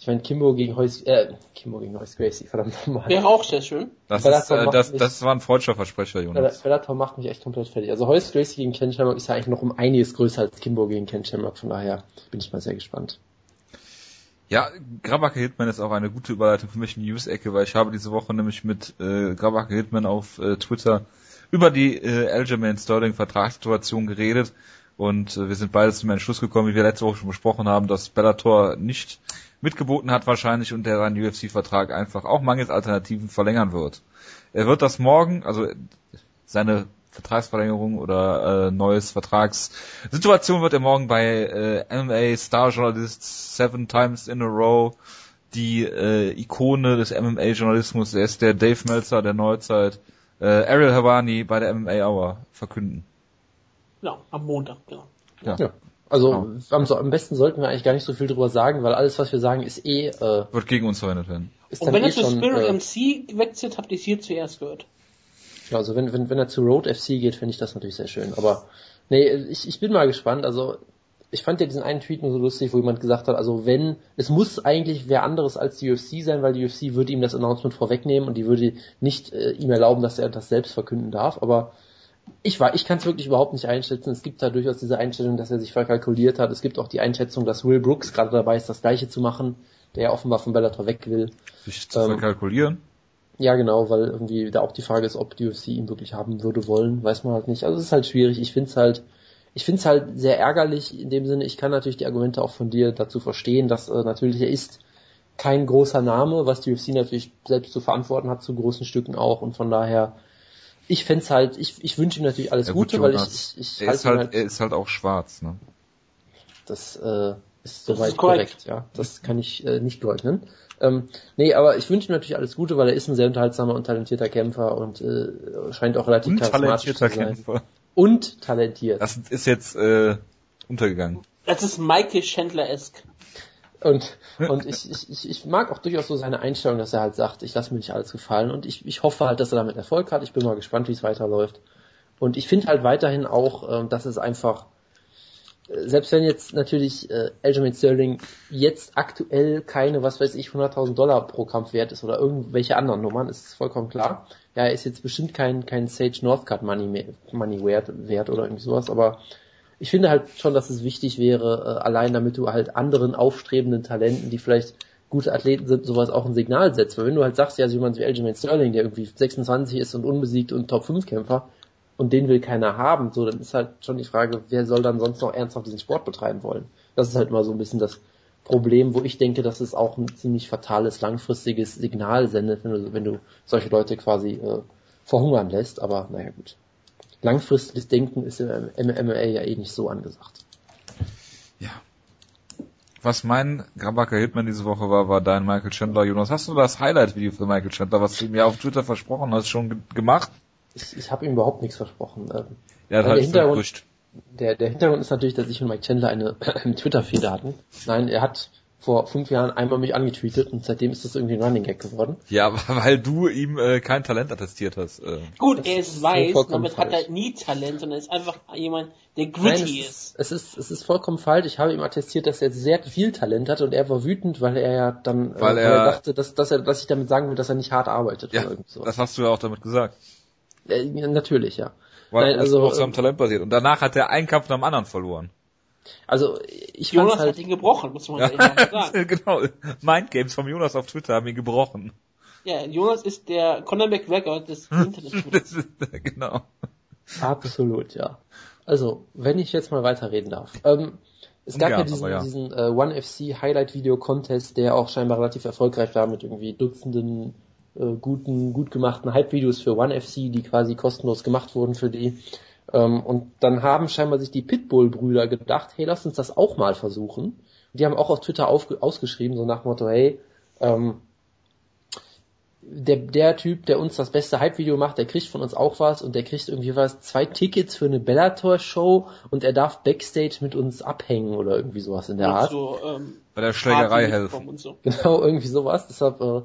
ich meine, Kimbo gegen Heus, äh, Kimbo gegen Heus Gracie, verdammt nochmal. Wäre auch sehr schön. Das Bellator ist, äh, das, mich- das war ein freudscher Versprecher, Jonas. Bellator macht mich echt komplett fertig. Also Heus Gracie gegen Ken Shamrock ist ja eigentlich noch um einiges größer als Kimbo gegen Ken Shamrock, von daher bin ich mal sehr gespannt. Ja, Grabacke Hitman ist auch eine gute Überleitung für mich in die News-Ecke, weil ich habe diese Woche nämlich mit äh, Grabacke Hitman auf äh, Twitter über die äh, Aljamain Sterling Vertragssituation geredet Und äh, wir sind beide zum Entschluss gekommen, wie wir letzte Woche schon besprochen haben, dass Bellator nicht mitgeboten hat wahrscheinlich und der seinen UFC-Vertrag einfach auch mangels Alternativen verlängern wird. Er wird das morgen, also seine Vertragsverlängerung oder äh, neues Vertragssituation wird er morgen bei äh, MMA Star Journalist Seven Times in a Row die äh, Ikone des MMA-Journalismus, er ist der Dave Meltzer der Neuzeit, äh, Ariel Havani bei der MMA Hour verkünden. Ja, am Montag, genau. Ja. ja. Also genau. am, am, besten sollten wir eigentlich gar nicht so viel drüber sagen, weil alles, was wir sagen, ist eh... Äh, Wird gegen uns verwendet werden. Und wenn eh er zu Spirit äh, MC wechselt, habt ihr es hier zuerst gehört. Ja, also wenn, wenn, wenn er zu Road FC geht, finde ich das natürlich sehr schön. Aber nee, ich, ich bin mal gespannt. Also ich fand ja diesen einen Tweet nur so lustig, wo jemand gesagt hat, also wenn, es muss eigentlich wer anderes als die UFC sein, weil die UFC würde ihm das Announcement vorwegnehmen und die würde nicht äh, ihm erlauben, dass er das selbst verkünden darf. Aber ich war, ich kann es wirklich überhaupt nicht einschätzen. Es gibt da durchaus diese Einstellung, dass er sich verkalkuliert hat. Es gibt auch die Einschätzung, dass Will Brooks gerade dabei ist, das Gleiche zu machen, der ja offenbar von Bellator weg will. Sich zu ähm, verkalkulieren? Ja, genau, weil irgendwie da auch die Frage ist, ob die UFC ihn wirklich haben würde wollen, weiß man halt nicht. Also es ist halt schwierig. Ich finde es halt, ich finde es halt sehr ärgerlich in dem Sinne. Ich kann natürlich die Argumente auch von dir dazu verstehen, dass äh, natürlich er ist kein großer Name, was die UFC natürlich selbst zu verantworten hat, zu großen Stücken auch und von daher ich fände halt, ich, ich wünsche ihm natürlich alles ja, gut, Gute, weil ich, ich, ich er, ist halt, halt, er ist halt auch schwarz, ne? Das äh, ist soweit ist korrekt. korrekt. ja. Das kann ich äh, nicht leugnen. Ähm, nee, aber ich wünsche ihm natürlich alles Gute, weil er ist ein sehr unterhaltsamer und talentierter Kämpfer und äh, scheint auch relativ und charismatisch zu sein. Kämpfer. Und talentiert. Das ist jetzt äh, untergegangen. Das ist Michael Chandler-esque. Und, und ich, ich, ich mag auch durchaus so seine Einstellung, dass er halt sagt, ich lasse mir nicht alles gefallen und ich, ich hoffe halt, dass er damit Erfolg hat. Ich bin mal gespannt, wie es weiterläuft. Und ich finde halt weiterhin auch, äh, dass es einfach, äh, selbst wenn jetzt natürlich äh, Aljamain Sterling jetzt aktuell keine, was weiß ich, 100.000 Dollar pro Kampf wert ist oder irgendwelche anderen Nummern, ist vollkommen klar. Ja, er ist jetzt bestimmt kein, kein Sage Northcutt Money, mehr, Money wert, wert oder irgendwie sowas, aber ich finde halt schon, dass es wichtig wäre, äh, allein damit du halt anderen aufstrebenden Talenten, die vielleicht gute Athleten sind, sowas auch ein Signal setzt. Weil wenn du halt sagst, ja, so jemand wie Aljamain Sterling, der irgendwie 26 ist und unbesiegt und Top-5-Kämpfer, und den will keiner haben, so, dann ist halt schon die Frage, wer soll dann sonst noch ernsthaft diesen Sport betreiben wollen? Das ist halt mal so ein bisschen das Problem, wo ich denke, dass es auch ein ziemlich fatales, langfristiges Signal sendet, wenn du, wenn du solche Leute quasi äh, verhungern lässt, aber naja gut langfristiges Denken ist im MMA ja eh nicht so angesagt. Ja. Was mein Grabacker Hitman diese Woche war, war dein Michael Chandler. Jonas, hast du das Highlight-Video für Michael Chandler, was du mir auf Twitter versprochen hast, schon gemacht? Ich, ich habe ihm überhaupt nichts versprochen. Ähm, ja, das der, Hintergrund, der, der Hintergrund ist natürlich, dass ich und Mike Chandler eine Twitter-Fehde hatten. Nein, er hat vor fünf Jahren einmal mich angetweetet und seitdem ist das irgendwie ein Running Gag geworden. Ja, weil du ihm äh, kein Talent attestiert hast. Äh. Gut, er ist weiß, damit hat er nie Talent, sondern ist einfach jemand, der gritty Nein, es ist. Es ist, es ist vollkommen falsch. Ich habe ihm attestiert, dass er sehr viel Talent hat und er war wütend, weil er ja dann äh, weil, äh, er, weil er dachte, dass, dass er, dass ich damit sagen will, dass er nicht hart arbeitet. Ja, das hast du ja auch damit gesagt. Äh, natürlich, ja. Weil Nein, also, auf seinem äh, Talent basiert. Und danach hat er einen Kampf nach dem anderen verloren. Also ich Jonas halt, hat ihn gebrochen, muss man ja, sagen. genau. Mindgames vom Jonas auf Twitter haben ihn gebrochen. Ja, Jonas ist der Conor McGregor des Internets. genau. Absolut, ja. Also, wenn ich jetzt mal weiterreden darf. Ähm, es gab ja, ja diesen, ja. diesen äh, One FC Highlight Video Contest, der auch scheinbar relativ erfolgreich war mit irgendwie Dutzenden äh, guten, gut gemachten Hype-Videos für One FC, die quasi kostenlos gemacht wurden für die. Ähm, und dann haben scheinbar sich die Pitbull-Brüder gedacht, hey, lass uns das auch mal versuchen. Und die haben auch auf Twitter auf, ausgeschrieben, so nach dem Motto, hey, ähm, der, der Typ, der uns das beste Hype-Video macht, der kriegt von uns auch was und der kriegt irgendwie was, zwei Tickets für eine Bellator-Show und er darf Backstage mit uns abhängen oder irgendwie sowas in der Art. So, ähm, Bei der Schlägerei helfen. So. Genau, irgendwie sowas. Deshalb äh,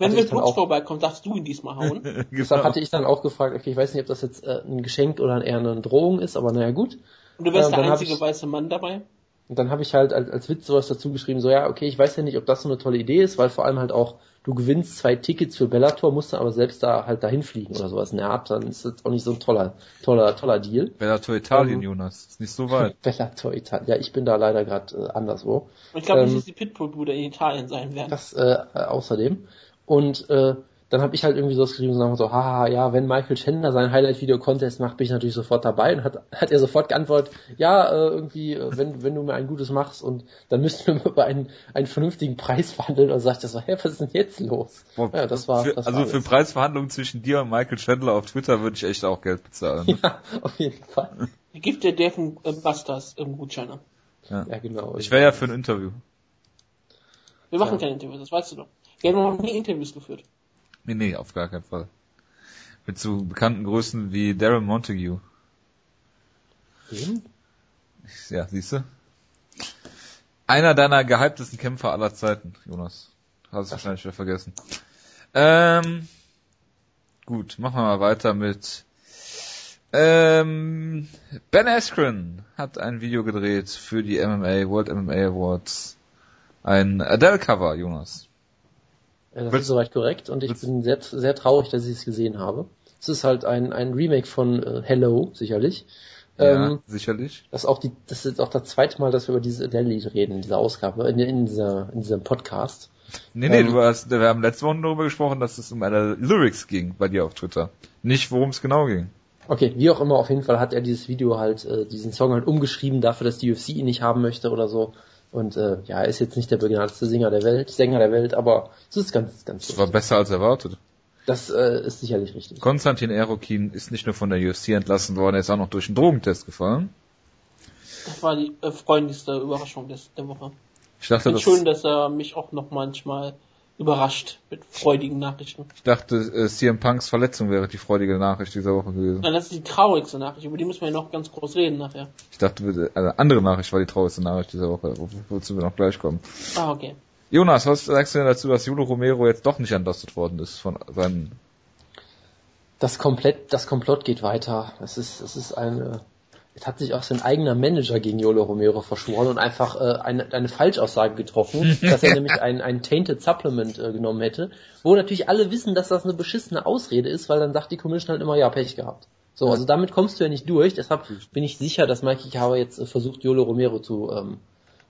wenn Will Brooks vorbeikommt, darfst du ihn diesmal hauen. genau. Deshalb hatte ich dann auch gefragt, okay, ich weiß nicht, ob das jetzt äh, ein Geschenk oder eher eine Drohung ist, aber naja, gut. Und du wärst äh, der einzige ich, weiße Mann dabei? Und dann habe ich halt als, als Witz sowas dazu geschrieben, so ja, okay, ich weiß ja nicht, ob das so eine tolle Idee ist, weil vor allem halt auch, du gewinnst zwei Tickets für Bellator, musst dann aber selbst da halt dahin fliegen oder sowas Art, dann ist das auch nicht so ein toller, toller, toller Deal. Bellator Italien, um, Jonas, ist nicht so weit. Bellator Italien, ja, ich bin da leider gerade äh, anderswo. Ich glaube ähm, nicht, dass die Pitbull-Brüder in Italien sein werden. Das äh, außerdem. Und äh, dann habe ich halt irgendwie sowas geschrieben und so, haha, ja, wenn Michael Chandler sein Highlight-Video-Contest macht, bin ich natürlich sofort dabei und hat, hat er sofort geantwortet, ja, äh, irgendwie, äh, wenn, wenn du mir ein Gutes machst und dann müssten wir über einen, einen vernünftigen Preis verhandeln und sagt das so, hä, was ist denn jetzt los? Boah, Ja, das war, für, das also war für alles. Preisverhandlungen zwischen dir und Michael Chandler auf Twitter würde ich echt auch Geld bezahlen. Ja, auf jeden Fall. Gibt der Dave äh, Busters ähm, Gutscheine. Ja, genau. Ich wäre ja für ein Interview. Wir machen Ja. keine Interviews, das weißt du doch. Wir haben noch nie Interviews geführt. Nee, nee, auf gar keinen Fall. Mit so bekannten Größen wie Darren Montague. Wen? Ja, siehst du? Einer deiner gehyptesten Kämpfer aller Zeiten, Jonas. Hast du wahrscheinlich wieder vergessen. Ähm, gut, machen wir mal weiter mit ähm, Ben Askren hat ein Video gedreht für die MMA, World MMA Awards. Ein Adele-Cover, Jonas. Ja, das ist soweit korrekt und ich bin sehr, sehr traurig, dass ich es gesehen habe. Es ist halt ein, ein Remake von äh, Hello, sicherlich. Ja, Ähm, sicherlich. das ist auch die, das ist auch das zweite Mal, dass wir über dieses Adele-Lied reden, in dieser Ausgabe, in, in dieser, in diesem Podcast. Nee, nee, ähm, du hast, wir haben letzte Woche darüber gesprochen, dass es um eine Lyrics ging bei dir auf Twitter. Nicht, worum es genau ging. Okay, wie auch immer, auf jeden Fall hat er dieses Video halt, äh, diesen Song halt umgeschrieben dafür, dass die UFC ihn nicht haben möchte oder so. Und äh, ja, er ist jetzt nicht der begnadete Sänger der Welt, Sänger der Welt, aber es ist ganz, ganz Das war besser als erwartet. Das äh, ist sicherlich richtig. Konstantin Erokin ist nicht nur von der UFC entlassen worden, er ist auch noch durch einen Drogentest gefallen. Das war die äh, freundlichste Überraschung des, der Woche. Ich dachte, das, schön, dass er mich auch noch manchmal überrascht mit freudigen Nachrichten. ich dachte, äh, CM Punks Verletzung wäre die freudige Nachricht dieser Woche gewesen. Nein, das ist die traurigste Nachricht, über die müssen wir ja noch ganz groß reden nachher. Ich dachte, äh, eine andere Nachricht war die traurigste Nachricht dieser Woche, wo- wozu wir noch gleich kommen. Ah, okay. Jonas, was sagst du denn dazu, dass Julio Romero jetzt doch nicht entlastet worden ist von seinen Das komplett, das Komplott geht weiter. Es ist, es ist eine, es hat sich auch sein eigener Manager gegen Yolo Romero verschworen und einfach äh, eine, eine Falschaussage getroffen, dass er nämlich ein, ein Tainted Supplement äh, genommen hätte, wo natürlich alle wissen, dass das eine beschissene Ausrede ist, weil dann sagt die Commission halt immer, ja, Pech gehabt. So, also damit kommst du ja nicht durch, deshalb bin ich sicher, dass Mikey Kawa jetzt äh, versucht, Yolo Romero zu, ähm,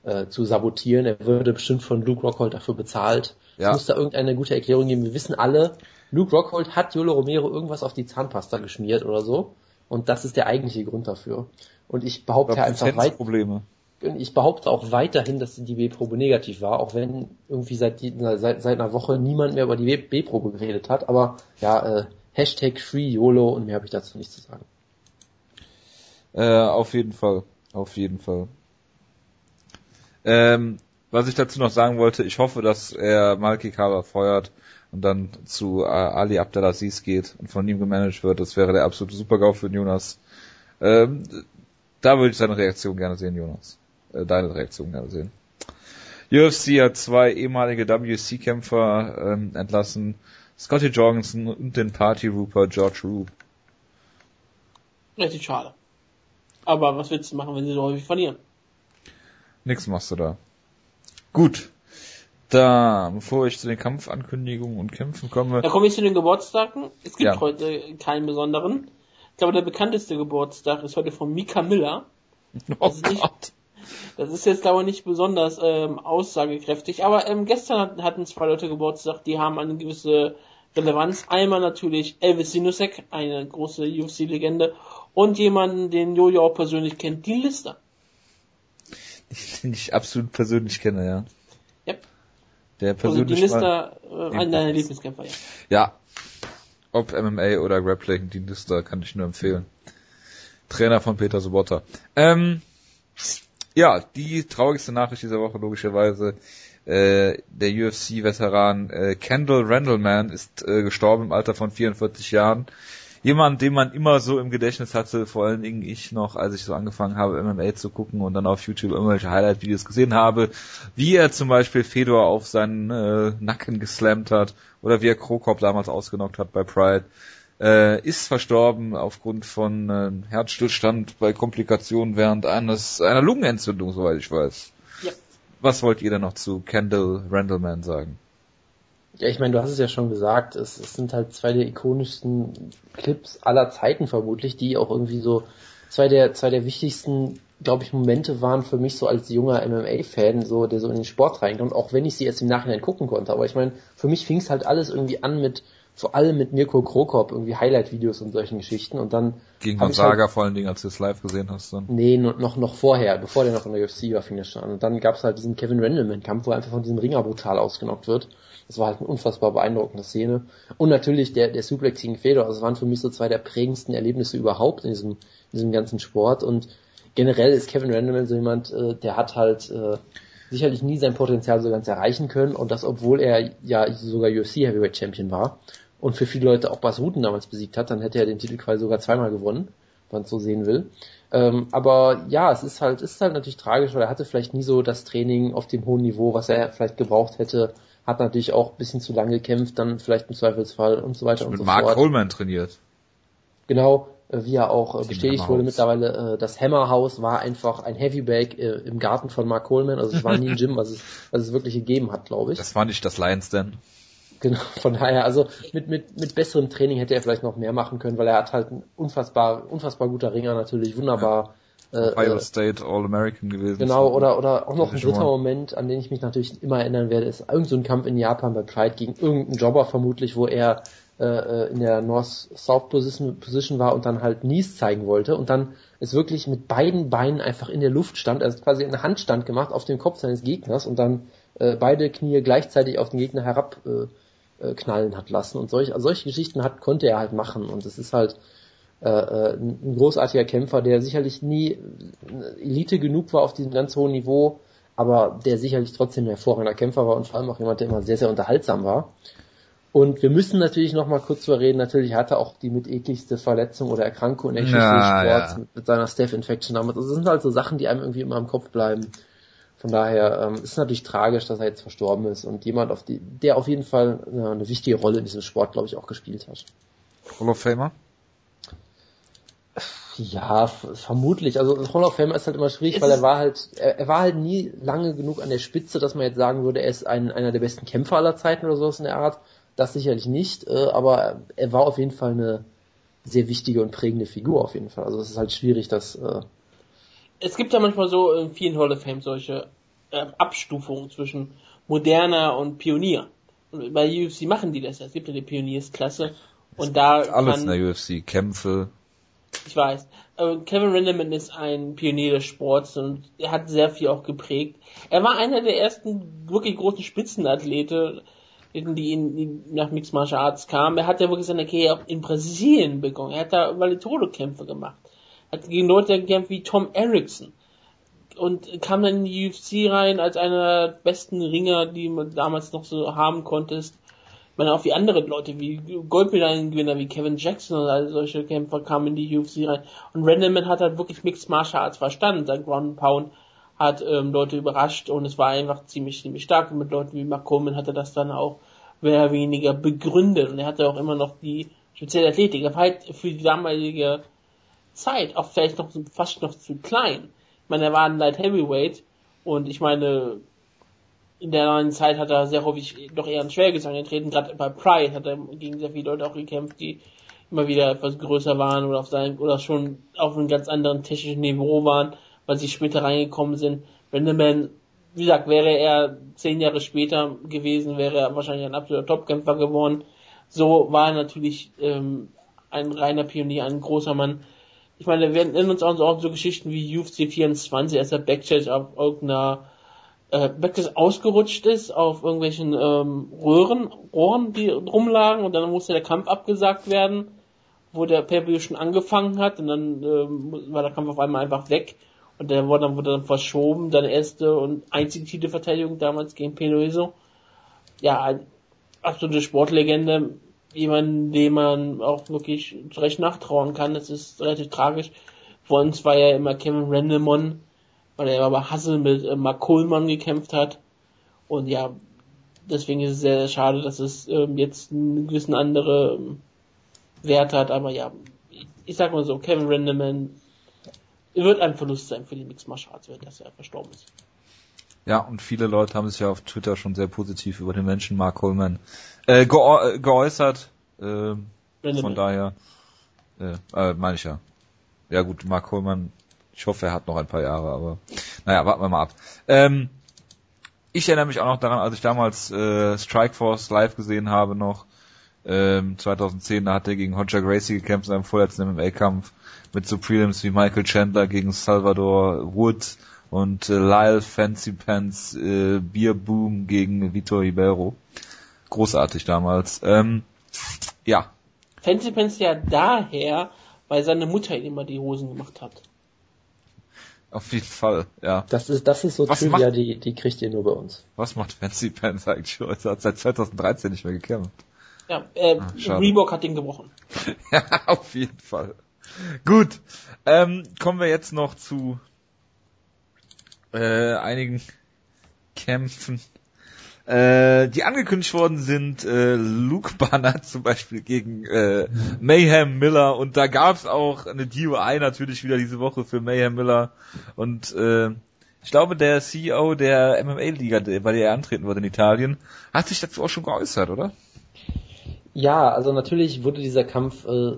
äh, zu sabotieren. Er würde bestimmt von Luke Rockhold dafür bezahlt. Ja. Es muss da irgendeine gute Erklärung geben. Wir wissen alle, Luke Rockhold hat Yolo Romero irgendwas auf die Zahnpasta geschmiert oder so. Und das ist der eigentliche Grund dafür. Und ich behaupte einfach weit, Probleme. ich behaupte auch weiterhin, dass die B-Probe negativ war, auch wenn irgendwie seit, die, seit, seit einer Woche niemand mehr über die B-Probe geredet hat. Aber ja, äh, Hashtag Free YOLO und mehr habe ich dazu nicht zu sagen. Äh, auf jeden Fall. Auf jeden Fall. Ähm, was ich dazu noch sagen wollte, ich hoffe, dass er Malki Kawa feuert und dann zu äh, Ali Abdelaziz geht und von ihm gemanagt wird. Das wäre der absolute Supergau für den Jonas. Ähm, da würde ich seine Reaktion gerne sehen, Jonas. Äh, deine Reaktion gerne sehen. UFC hat zwei ehemalige WC-Kämpfer ähm, entlassen. Scotty Jorgensen und den Party-Rooper George Roop. Richtig schade. Aber was willst du machen, wenn sie so häufig verlieren? Nix machst du da. Gut. Da, bevor ich zu den Kampfankündigungen und Kämpfen komme, Da komme ich zu den Geburtstagen. Es gibt Ja. heute keinen besonderen. Ich glaube, der bekannteste Geburtstag ist heute von Mika Miller. oh ist nicht- Gott. Das ist jetzt, glaube ich, nicht besonders ähm, aussagekräftig. Aber ähm, gestern hat- hatten zwei Leute Geburtstag, die haben eine gewisse Relevanz. Einmal natürlich Elvis Sinusek, eine große UFC-Legende. Und jemanden, den Jojo auch persönlich kennt, Dean Lister. Den ich absolut persönlich kenne, ja. Der Also persönlich mal, Lister, äh, einer deiner Lieblingskämpfer, ja. ja. Ob MMA oder Grappling, die Lister kann ich nur empfehlen. Trainer von Peter Sobotta. Ähm, ja, die traurigste Nachricht dieser Woche logischerweise. Äh, der UFC-Veteran äh, Kendall Randleman ist äh, gestorben im Alter von 44 Jahren. Jemand, den man immer so im Gedächtnis hatte, vor allen Dingen ich noch, als ich so angefangen habe, MMA zu gucken und dann auf YouTube irgendwelche Highlight-Videos gesehen habe, wie er zum Beispiel Fedor auf seinen äh, Nacken geslammt hat oder wie er Krokop damals ausgenockt hat bei Pride, äh, ist verstorben aufgrund von äh, Herzstillstand bei Komplikationen während eines einer Lungenentzündung, soweit ich weiß. Ja. Was wollt ihr denn noch zu Kendall Randleman sagen? Ja, ich meine, du hast es ja schon gesagt, es, es sind halt zwei der ikonischsten Clips aller Zeiten vermutlich, die auch irgendwie so zwei der zwei der wichtigsten, glaube ich, Momente waren für mich so als junger MMA-Fan, so der so in den Sport reinkommt, auch wenn ich sie erst im Nachhinein gucken konnte. Aber ich meine, für mich fing es halt alles irgendwie an mit vor allem mit Mirko Krokop irgendwie Highlight-Videos und solchen Geschichten und dann Gegen Gonzaga vor allen Dingen, als du es live gesehen hast. Dann. Nee, no- noch, noch vorher, bevor der noch in der UFC war, fing das schon an. Und dann gab's halt diesen Kevin Randleman-Kampf, wo er einfach von diesem Ringer brutal ausgenockt wird. Das war halt eine unfassbar beeindruckende Szene. Und natürlich der, der Suplex gegen Fedor, also das waren für mich so zwei der prägendsten Erlebnisse überhaupt in diesem, in diesem ganzen Sport. Und generell ist Kevin Randleman so jemand, äh, der hat halt äh, sicherlich nie sein Potenzial so ganz erreichen können. Und das, obwohl er ja sogar UFC Heavyweight Champion war und für viele Leute auch Bas Rutten damals besiegt hat, dann hätte er den Titel quasi sogar zweimal gewonnen, wenn man so sehen will. Ähm, aber ja, es ist halt, ist halt natürlich tragisch, weil er hatte vielleicht nie so das Training auf dem hohen Niveau, was er vielleicht gebraucht hätte. Hat natürlich auch ein bisschen zu lange gekämpft, dann vielleicht im Zweifelsfall und so weiter und Mit so Mark fort. Coleman trainiert. Genau, äh, wie er auch äh, bestätigt wurde mittlerweile, äh, das Hammerhouse war einfach ein Heavybag äh, im Garten von Mark Coleman. Also es war nie ein Gym, was es, was es wirklich gegeben hat, glaube ich. Das war nicht das Lions Den. Genau, von daher, also mit, mit, mit besserem Training hätte er vielleicht noch mehr machen können, weil er hat halt ein unfassbar, unfassbar guter Ringer natürlich, wunderbar. Äh, Ohio äh, State All-American gewesen. genau, oder, oder auch noch ein dritter. Moment, an den ich mich natürlich immer erinnern werde, ist irgend so ein Kampf in Japan bei Pride gegen irgendeinen Jobber vermutlich, wo er äh, äh, in der North-South Position, Position war und dann halt Knees zeigen wollte und dann es wirklich mit beiden Beinen einfach in der Luft stand, also quasi einen Handstand gemacht auf dem Kopf seines Gegners und dann äh, beide Knie gleichzeitig auf den Gegner herab äh, äh, knallen hat lassen und solch, also solche Geschichten hat, konnte er halt machen und es ist halt äh, äh, ein großartiger Kämpfer, der sicherlich nie äh, Elite genug war auf diesem ganz hohen Niveau, aber der sicherlich trotzdem ein hervorragender Kämpfer war und vor allem auch jemand, der immer sehr, sehr unterhaltsam war. Und wir müssen natürlich noch mal kurz drüber reden, natürlich hat er auch die mit ekligste Verletzung oder Erkrankung in der Geschichte des Sports ja. mit, mit seiner Staph-Infection damals. Also das sind halt so Sachen, die einem irgendwie immer im Kopf bleiben. Von daher ähm, ist natürlich tragisch, dass er jetzt verstorben ist und jemand, auf die, der auf jeden Fall äh, eine wichtige Rolle in diesem Sport, glaube ich, auch gespielt hat. Hall of Famer? Ja, vermutlich. Also Hall of Fame ist halt immer schwierig, Es weil er ist- war halt, er, er war halt nie lange genug an der Spitze, dass man jetzt sagen würde, er ist ein, einer der besten Kämpfer aller Zeiten oder sowas in der Art. Das sicherlich nicht, äh, aber er war auf jeden Fall eine sehr wichtige und prägende Figur auf jeden Fall. Also es ist halt schwierig, dass äh, es gibt ja manchmal so in vielen Hall of Fame solche ähm, Abstufungen zwischen moderner und Pionier. Und bei UFC machen die das ja. Es gibt ja die Pioniersklasse. Und da Alles in kann, der UFC. Kämpfe. Ich weiß, Kevin Renderman ist ein Pionier des Sports und er hat sehr viel auch geprägt. Er war einer der ersten wirklich großen Spitzenathlete, die in, die nach Mixed Martial Arts kamen. Er hat ja wirklich seine Karriere auch in Brasilien begonnen. Er hat da Vale-Todo-Kämpfe gemacht. Hat gegen Leute gekämpft wie Tom Erickson. Und kam dann in die UFC rein als einer der besten Ringer, die man damals noch so haben konntest. Meine, auch wie andere Leute, wie Goldmedaillengewinner, wie Kevin Jackson all solche Kämpfer kamen in die UFC rein. Und Randleman hat halt wirklich Mixed Martial Arts verstanden. Sein Ground Pound hat ähm, Leute überrascht und es war einfach ziemlich, ziemlich stark. Und mit Leuten wie Mark Coleman hat er das dann auch mehr oder weniger begründet. Und er hatte auch immer noch die spezielle Athletik. Er war halt für die damalige Zeit auch vielleicht noch fast noch zu klein. Ich meine, er war ein Light Heavyweight und ich meine, in der neuen Zeit hat er sehr häufig doch eher ein Schwergesang getreten. Gerade bei Pride hat er gegen sehr viele Leute auch gekämpft, die immer wieder etwas größer waren oder auf seinem oder schon auf einem ganz anderen technischen Niveau waren, weil sie später reingekommen sind. Renderman, wie gesagt, wäre er zehn Jahre später gewesen, wäre er wahrscheinlich ein absoluter Topkämpfer geworden. So war er natürlich ähm, ein reiner Pionier, ein großer Mann. Ich meine, wir erinnern uns auch so, so Geschichten wie UFC 24, als er Backstage auf irgendeiner äh, Backstage ausgerutscht ist auf irgendwelchen ähm, Röhren, Rohren, die rumlagen und dann musste der Kampf abgesagt werden, wo der pay schon angefangen hat und dann ähm, war der Kampf auf einmal einfach weg und der wurde dann, wurde dann verschoben, dann erste und einzige Titelverteidigung damals gegen Peloiso. Ja, absolute Sportlegende, jemand, dem man auch wirklich zu Recht nachtrauen kann. Das ist relativ tragisch. Vor uns war ja immer Kevin Randleman, weil er aber Hassel mit äh, Mark Coleman gekämpft hat. Und ja, deswegen ist es sehr, sehr schade, dass es ähm, jetzt einen gewissen andere ähm, Wert hat. Aber ja, ich, ich sag mal so, Kevin Randleman wird ein Verlust sein für die Mixed Martial Arts Welt, dass er verstorben ist. Ja, und viele Leute haben sich ja auf Twitter schon sehr positiv über den Menschen Mark Coleman äh, geäu- äh, geäußert. Äh, von daher, äh, äh, meine ich ja. Ja gut, Mark Coleman, ich hoffe, er hat noch ein paar Jahre, aber naja, warten wir mal ab. Ähm, ich erinnere mich auch noch daran, als ich damals äh, Strikeforce live gesehen habe noch, Ähm, 2010 da hat er gegen Roger Gracie gekämpft in einem vorletzten MMA-Kampf mit so Prelims wie Michael Chandler gegen Salvador Wood und äh, Lyle Fancy Pants äh, Beer Boom gegen Vitor Ribeiro. Großartig damals. Ähm, ja. Fancy Pants ja daher, weil seine Mutter ihm immer die Hosen gemacht hat. Auf jeden Fall, ja. Das ist, das ist so Was Trivia, macht- die, die kriegt ihr nur bei uns. Was macht Fancy Pants eigentlich heute? Er hat seit 2013 nicht mehr gekämpft. Ja, äh, Ah, schade. Reebok hat den gebrochen. Ja, auf jeden Fall. Gut. Ähm, kommen wir jetzt noch zu äh, einigen Kämpfen, äh, die angekündigt worden sind. Äh, Luke Barnett zum Beispiel gegen äh, Mayhem Miller und da gab's auch eine DUI natürlich wieder diese Woche für Mayhem Miller und äh, ich glaube, der CEO der MMA-Liga, bei der er antreten wurde in Italien, hat sich dazu auch schon geäußert, oder? Ja, also natürlich wurde dieser Kampf äh,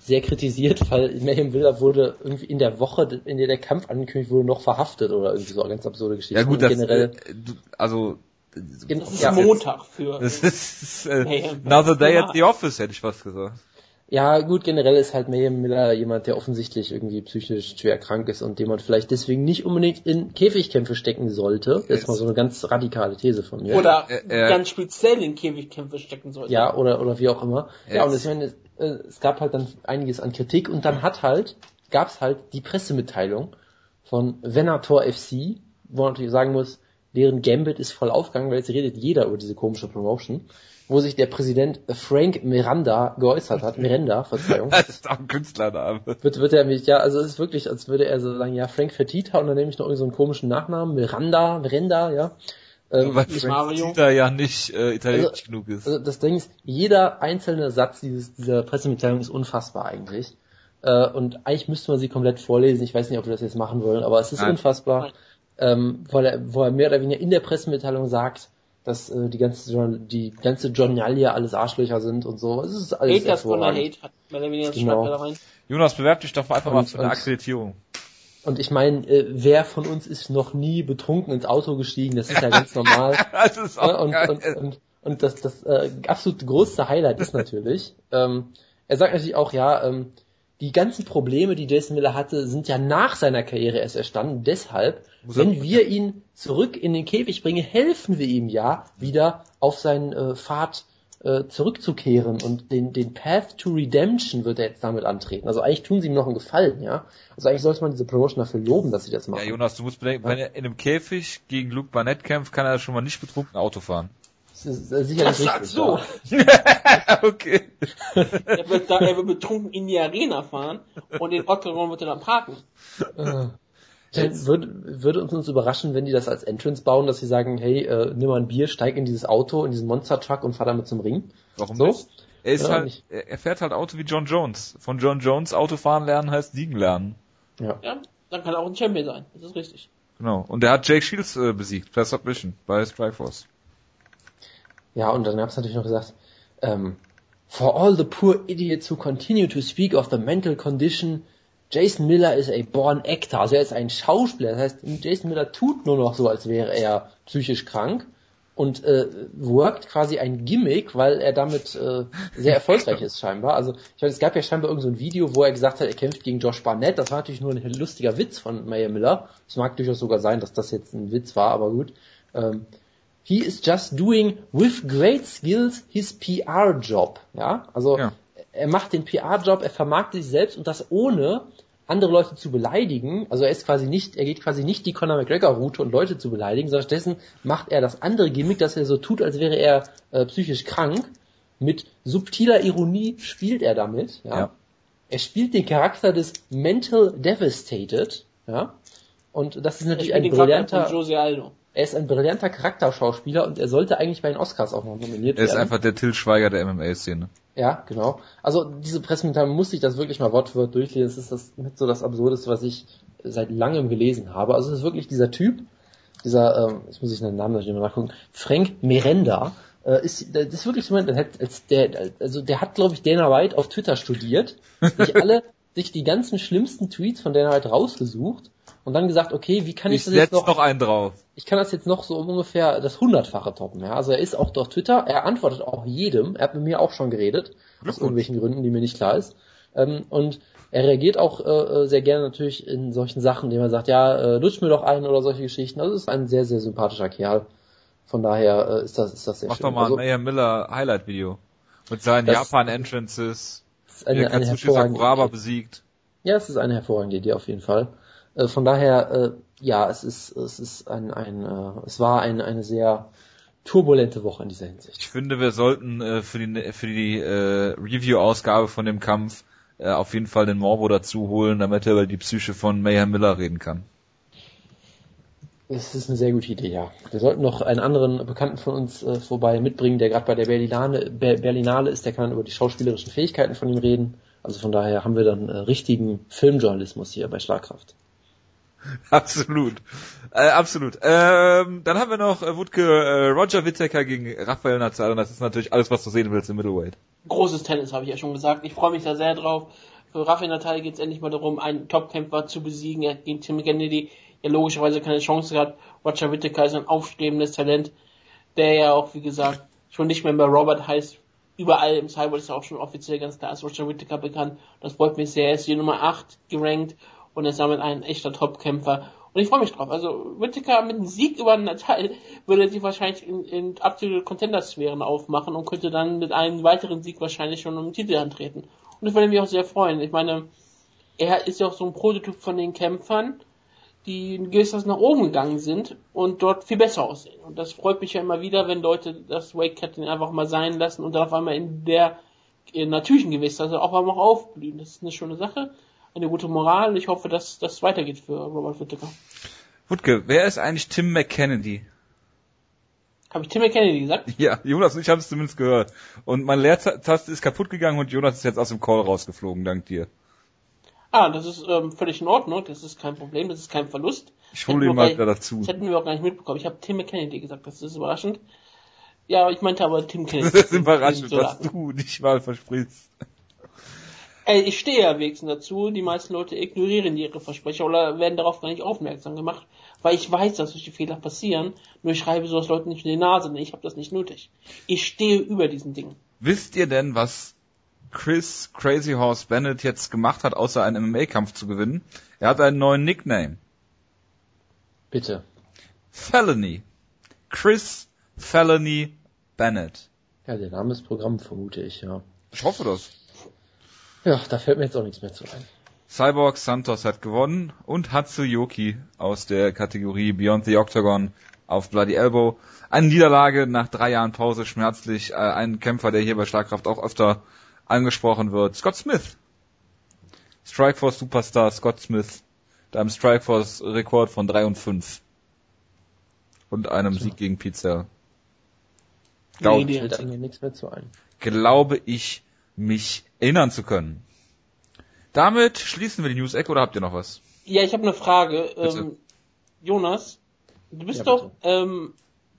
sehr kritisiert, weil Mayhem Wilder wurde irgendwie in der Woche, in der der Kampf angekündigt wurde, noch verhaftet oder irgendwie so eine ganz absurde Geschichte. Ja gut, das, generell, äh, also Das ist ja, Montag für. Das ist äh, Mayhem. another day at the office, hätte ich fast gesagt. ja gut, generell ist halt Mayhem Miller jemand, der offensichtlich irgendwie psychisch schwer krank ist und den man vielleicht deswegen nicht unbedingt in Käfigkämpfe stecken sollte. Das ist mal so eine ganz radikale These von mir. Oder Äh, äh, ganz speziell in Käfigkämpfe stecken sollte. Ja, oder, oder wie auch immer. Ja, und Jetzt. ich meine, es, äh, es gab halt dann einiges an Kritik und dann hat halt, gab's halt die Pressemitteilung von Venator FC, wo man natürlich sagen muss, deren Gambit ist voll aufgegangen, weil jetzt redet jeder über diese komische Promotion, wo sich der Präsident Frank Miranda geäußert hat, Miranda, Verzeihung, Das ist auch ein Künstlername. wird, wird er mich, ja, also es ist wirklich, als würde er so sagen, ja, Frank Fertita und dann nehme ich noch irgendeinen so einen komischen Nachnamen, Miranda, Miranda, ja. Ähm, Weil Nicht Frank Mario. Zita ja nicht äh, italienisch Also- genug ist. Also das Ding ist, jeder einzelne Satz dieses, dieser Pressemitteilung ist unfassbar eigentlich. Äh, und eigentlich müsste man sie komplett vorlesen. Ich weiß nicht, ob wir das jetzt machen wollen, aber es ist Nein. unfassbar, Nein. Ähm, weil er, wo er mehr oder weniger in der Pressemitteilung sagt, dass äh, die ganze die ganze Journalie alles Arschlöcher sind und so. Es ist alles Haters gonna hervorragend. hate, hat das Genau. schreibt da rein. Jonas, bewerb dich doch einfach mal Und- für eine und- Akkreditierung. Und ich meine, äh, wer von uns ist noch nie betrunken ins Auto gestiegen? Das ist ja ganz normal. Das ist auch und, geil. und, und, und das, das äh, absolut größte Highlight ist natürlich, ähm, er sagt natürlich auch, ja, ähm, die ganzen Probleme, die Jason Miller hatte, sind ja nach seiner Karriere erst entstanden. Deshalb, wenn wir ihn zurück in den Käfig bringen, helfen wir ihm ja, wieder auf seinen äh, Pfad äh, zurückzukehren und den, den Path to Redemption wird er jetzt damit antreten. Also eigentlich tun sie ihm noch einen Gefallen, ja. Also eigentlich sollte man diese Promotion dafür loben, dass sie das ja, machen. Jonas, du musst bedenken, wenn er in einem Käfig gegen Luke Barnett kämpft, kann er schon mal nicht betrunken Auto fahren. das ist äh, sicherlich Das sagst richtig. du. ja. okay. Er wird, da, er wird betrunken in die Arena fahren und den Octagon wird er dann parken. Dann würde, würde uns, uns überraschen, wenn die das als Entrance bauen, dass sie sagen, hey, äh, nimm mal ein Bier, steig in dieses Auto, in diesen Monster Truck und fahr damit zum Ring. Warum So? nicht? Er ist Ja, halt, nicht. er fährt halt Auto wie John Jones. Von John Jones Autofahren lernen heißt Siegen lernen. Ja. Ja, dann kann er auch ein Champion sein. Das ist richtig. Genau. Und er hat Jake Shields äh, besiegt, per Submission, bei Strikeforce. Ja, und dann gab's natürlich noch gesagt, ähm, for all the poor idiots who continue to speak of the mental condition, Jason Miller is a born actor. Also er ist ein Schauspieler. Das heißt, Jason Miller tut nur noch so, als wäre er psychisch krank und äh, workt quasi ein Gimmick, weil er damit äh, sehr erfolgreich ist scheinbar. Also ich meine, es gab ja scheinbar irgend so ein Video, wo er gesagt hat, er kämpft gegen Josh Barnett. Das war natürlich nur ein lustiger Witz von Maya Miller. Es mag durchaus sogar sein, dass das jetzt ein Witz war, aber gut. Ähm, he is just doing with great skills his PR Job. Ja, also Ja. Er macht den PR Job, er vermarktet sich selbst und das ohne andere Leute zu beleidigen. Also er ist quasi nicht, er geht quasi nicht die Conor McGregor Route und Leute zu beleidigen, sondern stattdessen macht er das andere Gimmick, dass er so tut, als wäre er äh, psychisch krank. Mit subtiler Ironie spielt er damit. Ja. Ja. Er spielt den Charakter des Mental Devastated. Ja. Und das ist natürlich ein brillanter, Jose Aldo. Er ist ein brillanter Charakterschauspieler und er sollte eigentlich bei den Oscars auch noch nominiert Er ist werden. einfach der Till Schweiger der MMA-Szene. Ja, genau. Also diese Pressemitteilung musste ich das wirklich mal Wort für Wort durchlesen. Das ist das mit so das Absurdeste, was ich seit langem gelesen habe. Also es ist wirklich dieser Typ, dieser, ähm, jetzt muss ich den Namen natürlich noch nachgucken, Frank Merenda, äh, ist, das ist wirklich so, der hat, als der, also der hat, glaube ich, Dana White auf Twitter studiert, sich alle, sich die ganzen schlimmsten Tweets von Dana White rausgesucht und dann gesagt, okay, wie kann ich, Ich das jetzt noch, noch einen drauf. ich kann das jetzt noch so um ungefähr das hundertfache toppen. Ja? Also er ist auch durch Twitter, er antwortet auch jedem, er hat mit mir auch schon geredet, aus irgendwelchen Gründen, die mir nicht klar ist. Ähm, und er reagiert auch äh, äh, sehr gerne natürlich in solchen Sachen, indem er sagt, ja, äh, lutsch mir doch ein oder solche Geschichten. Also ist ein sehr, sehr sympathischer Kerl. Von daher äh, ist das, ist das sehr Mach schön. doch mal also, ein Mayhem Miller Highlight-Video. Mit seinen Das- Japan-Entrances. Ist eine, eine Katsushi hervorragende Sakuraba Idee. besiegt. Ja, es ist eine hervorragende Idee auf jeden Fall. Äh, von daher, äh, ja, es ist, es ist ein, ein äh, es war ein, eine sehr turbulente Woche in dieser Hinsicht. Ich finde, wir sollten äh, für die, für die äh, Review-Ausgabe von dem Kampf äh, auf jeden Fall den Morbo dazu holen, damit er über die Psyche von Mayhem Miller reden kann. Das ist eine sehr gute Idee, ja. Wir sollten noch einen anderen Bekannten von uns äh, vorbei mitbringen, der gerade bei der Berlinale, Ber Berlinale ist, der kann über die schauspielerischen Fähigkeiten von ihm reden. Also von daher haben wir dann äh, richtigen Filmjournalismus hier bei Schlagkraft. Absolut. Äh, absolut. Ähm, dann haben wir noch äh, Wutke äh, Roger Whittaker gegen Rafael Nazar und das ist natürlich alles, was du sehen willst im Middleweight. Großes Tennis, habe ich ja schon gesagt. Ich freue mich da sehr drauf. Für Rafael Natal geht es endlich mal darum, einen Topkämpfer zu besiegen. Er hat gegen Tim Kennedy ja logischerweise keine Chance gehabt. Roger Whittaker ist ein aufstrebendes Talent, der ja auch, wie gesagt, schon nicht mehr bei Robert heißt. Überall im Cyber ist er auch schon offiziell ganz klar als Roger Whittaker bekannt. Das freut mich sehr. Er ist die Nummer 8 gerankt und ist damit ein echter Topkämpfer. Und ich freue mich drauf. Also Whittaker mit einem Sieg über Natal würde sich wahrscheinlich in, in absolute Contender-Sphären aufmachen und könnte dann mit einem weiteren Sieg wahrscheinlich schon um den Titel antreten. Und das würde mich auch sehr freuen. Ich meine, er ist ja auch so ein Prototyp von den Kämpfern, die gewisses nach oben gegangen sind und dort viel besser aussehen. Und das freut mich ja immer wieder, wenn Leute das Wake Cutting einfach mal sein lassen und dann auf einmal in der äh, natürlichen Gewichtsklasse auch einmal aufblühen. Das ist eine schöne Sache, eine gute Moral und ich hoffe, dass das weitergeht für Robert Whittaker. Wutke, wer ist eigentlich Tim McKennedy? Habe ich Tim Kennedy gesagt? Ja, Jonas und ich haben es zumindest gehört. Und meine Leertaste ist kaputt gegangen und Jonas ist jetzt aus dem Call rausgeflogen, dank dir. Ah, das ist ähm, völlig in Ordnung, das ist kein Problem, das ist kein Verlust. Ich hole ihn mal dazu. Das hätten wir auch gar nicht mitbekommen. Ich habe Tim Kennedy gesagt, das ist überraschend. Ja, ich meinte aber Tim Kennedy. Das ist überraschend, was du nicht mal versprichst. Ey, ich stehe ja wenigstens dazu. Die meisten Leute ignorieren ihre Versprecher oder werden darauf gar nicht aufmerksam gemacht, weil ich weiß, dass solche Fehler passieren. Nur ich schreibe sowas Leuten nicht in die Nase, denn ich habe das nicht nötig. Ich stehe über diesen Dingen. Wisst ihr denn, was Chris Crazy Horse Bennett jetzt gemacht hat, außer einen MMA-Kampf zu gewinnen? Er hat einen neuen Nickname. Bitte. Felony. Chris Felony Bennett. Ja, der Name ist Programm, vermute ich, ja. Ich hoffe das. Ja, da fällt mir jetzt auch nichts mehr zu ein. Cyborg Santos hat gewonnen und Hatsuyoki aus der Kategorie Beyond the Octagon auf Bloody Elbow. Eine Niederlage nach drei Jahren Pause, schmerzlich. Äh, ein Kämpfer, der hier bei Schlagkraft auch öfter angesprochen wird. Scott Smith. Strikeforce Superstar Scott Smith. Mit einem Strikeforce Rekord von 3 und 5. Und einem Sieg gegen Pizza. Glaub, Nee, mir nichts mehr zu ein. glaube ich, mich erinnern zu können. Damit schließen wir die News-Ecke oder habt ihr noch was? Ja, ich habe eine Frage. Ähm, Jonas, du bist Ja, doch ähm,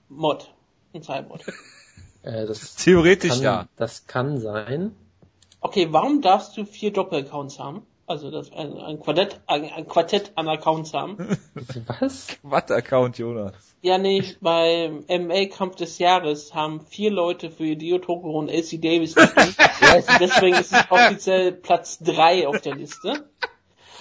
Mod in Cyborg. Äh, das Theoretisch kann, ja. Das kann sein. Okay, warum darfst du vier Doppelaccounts haben? Also das ein, ein Quartett, ein, ein Quartett an Accounts haben. Was? Quad-Account, Jonas. Ja, nee, beim MA-Kampf des Jahres haben vier Leute für Dio Tokoro und LC Davis gestimmt. also deswegen ist es offiziell Platz drei auf der Liste.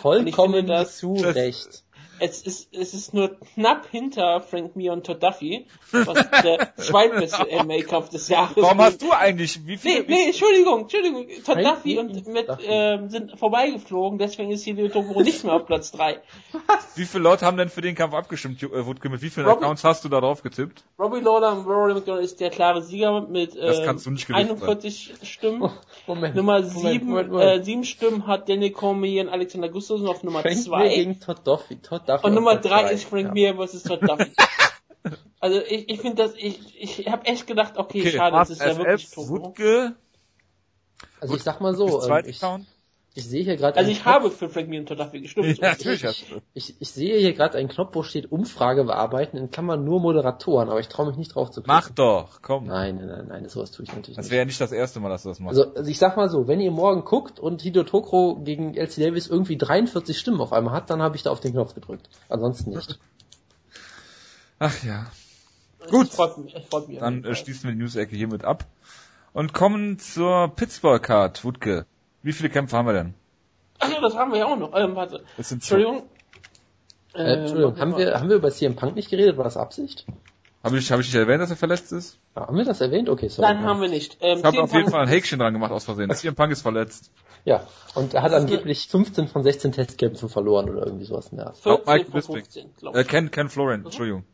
Vollkommen das- zu das- Recht. Es ist, es ist nur knapp hinter Frank Mir und Todd Duffy, was der zweitbeste MA-Kampf des Jahres Warum hast du eigentlich, wie Nee, viele, nee, Entschuldigung, Entschuldigung. Todd Frank Duffy und mit, ähm, sind vorbeigeflogen, deswegen ist Dio Tokoro nicht mehr auf Platz drei. wie viele Leute haben denn für den Kampf abgestimmt, äh, Wutke? Mit wie vielen Robin- Accounts hast du da drauf getippt? Robbie Lawler und Rory McDonald ist der klare Sieger mit äh, kannst du nicht gewinnen. 41 Stimmen. Moment. Nummer Moment, sieben, Moment, Moment. Äh, sieben Stimmen hat Danny Cormier und Alexander Gustafsson auf Nummer Frank Mir zwei. gegen Todd Duffy. Todd Duffy Und Nummer Platz drei drei. ist Frank Ja. Mir versus Todd Duffy. also ich, ich finde das, ich, ich habe echt gedacht, okay, schade, das ist ja wirklich. Wutke, Also ich sag mal so, ähm, ich. Ich sehe hier gerade. Also einen ich Knopf- habe für Frank Mir und dafür gestimmt. Ja, natürlich hast du. Ich, ich sehe hier gerade einen Knopf, wo steht Umfrage bearbeiten, in Klammern nur Moderatoren, aber ich traue mich nicht drauf zu klicken. Mach doch, komm. Nein, nein, nein, nein, sowas tue ich natürlich Das nicht. wäre ja nicht das erste Mal, dass du das machst. Also, also ich sag mal so, wenn ihr morgen guckt und Hideo Tokro gegen LC Davis irgendwie 43 Stimmen auf einmal hat, dann habe ich da auf den Knopf gedrückt. Ansonsten nicht. Ach ja. Gut. Ich freut mich, ich freut mich Dann äh, schließen wir die News-Ecke hiermit ab. Und kommen zur Pittsburgh-Card, Wutke. Wie viele Kämpfe haben wir denn? Ach ja, das haben wir ja auch noch. Ähm, warte. Es sind zwei. Entschuldigung. Äh, Entschuldigung, haben wir, haben wir über CM Punk nicht geredet? War das Absicht? Habe ich, hab ich nicht erwähnt, dass er verletzt ist? Ja, haben wir das erwähnt? Okay, sorry. Nein, haben wir nicht. Ähm, Ich habe auf jeden Fall ein Häkchen dran gemacht aus Versehen. CM Punk ist verletzt. Ja, und er hat angeblich 15 von 16 Testkämpfen verloren oder irgendwie sowas Art. 14 Mike von Bisping. 15, glaube Äh, ich. Ken, Ken Florian, Entschuldigung.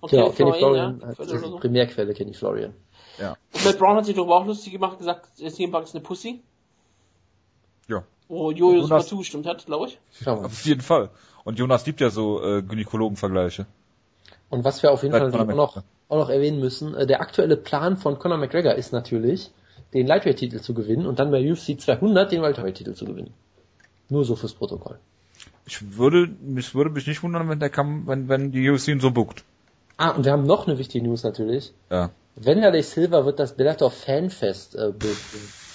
Okay, Genau, Kenny Florian, Florian ja, das ist so. Primärquelle Kenny Florian. Ja. Matt Brown hat sich darüber auch lustig gemacht, gesagt, CM Punk ist eine Pussy. Wo Jojo sogar Jonas- zugestimmt hat, glaube ich. Auf jeden Fall. Und Jonas liebt ja so äh, Gynäkologen-Vergleiche. Und was wir auf jeden Seit Fall auch noch, auch noch erwähnen müssen, äh, der aktuelle Plan von Conor McGregor ist natürlich, den Lightweight-Titel zu gewinnen und dann bei UFC 200 den Welterweight-Titel zu gewinnen. Nur so fürs Protokoll. Ich würde, mich würde mich nicht wundern, wenn der Kampf, wenn, wenn die UFC ihn so buckt. Ah, und wir haben noch eine wichtige News natürlich. Ja. Wanderlei Silva wird das Bellator Fanfest äh, be,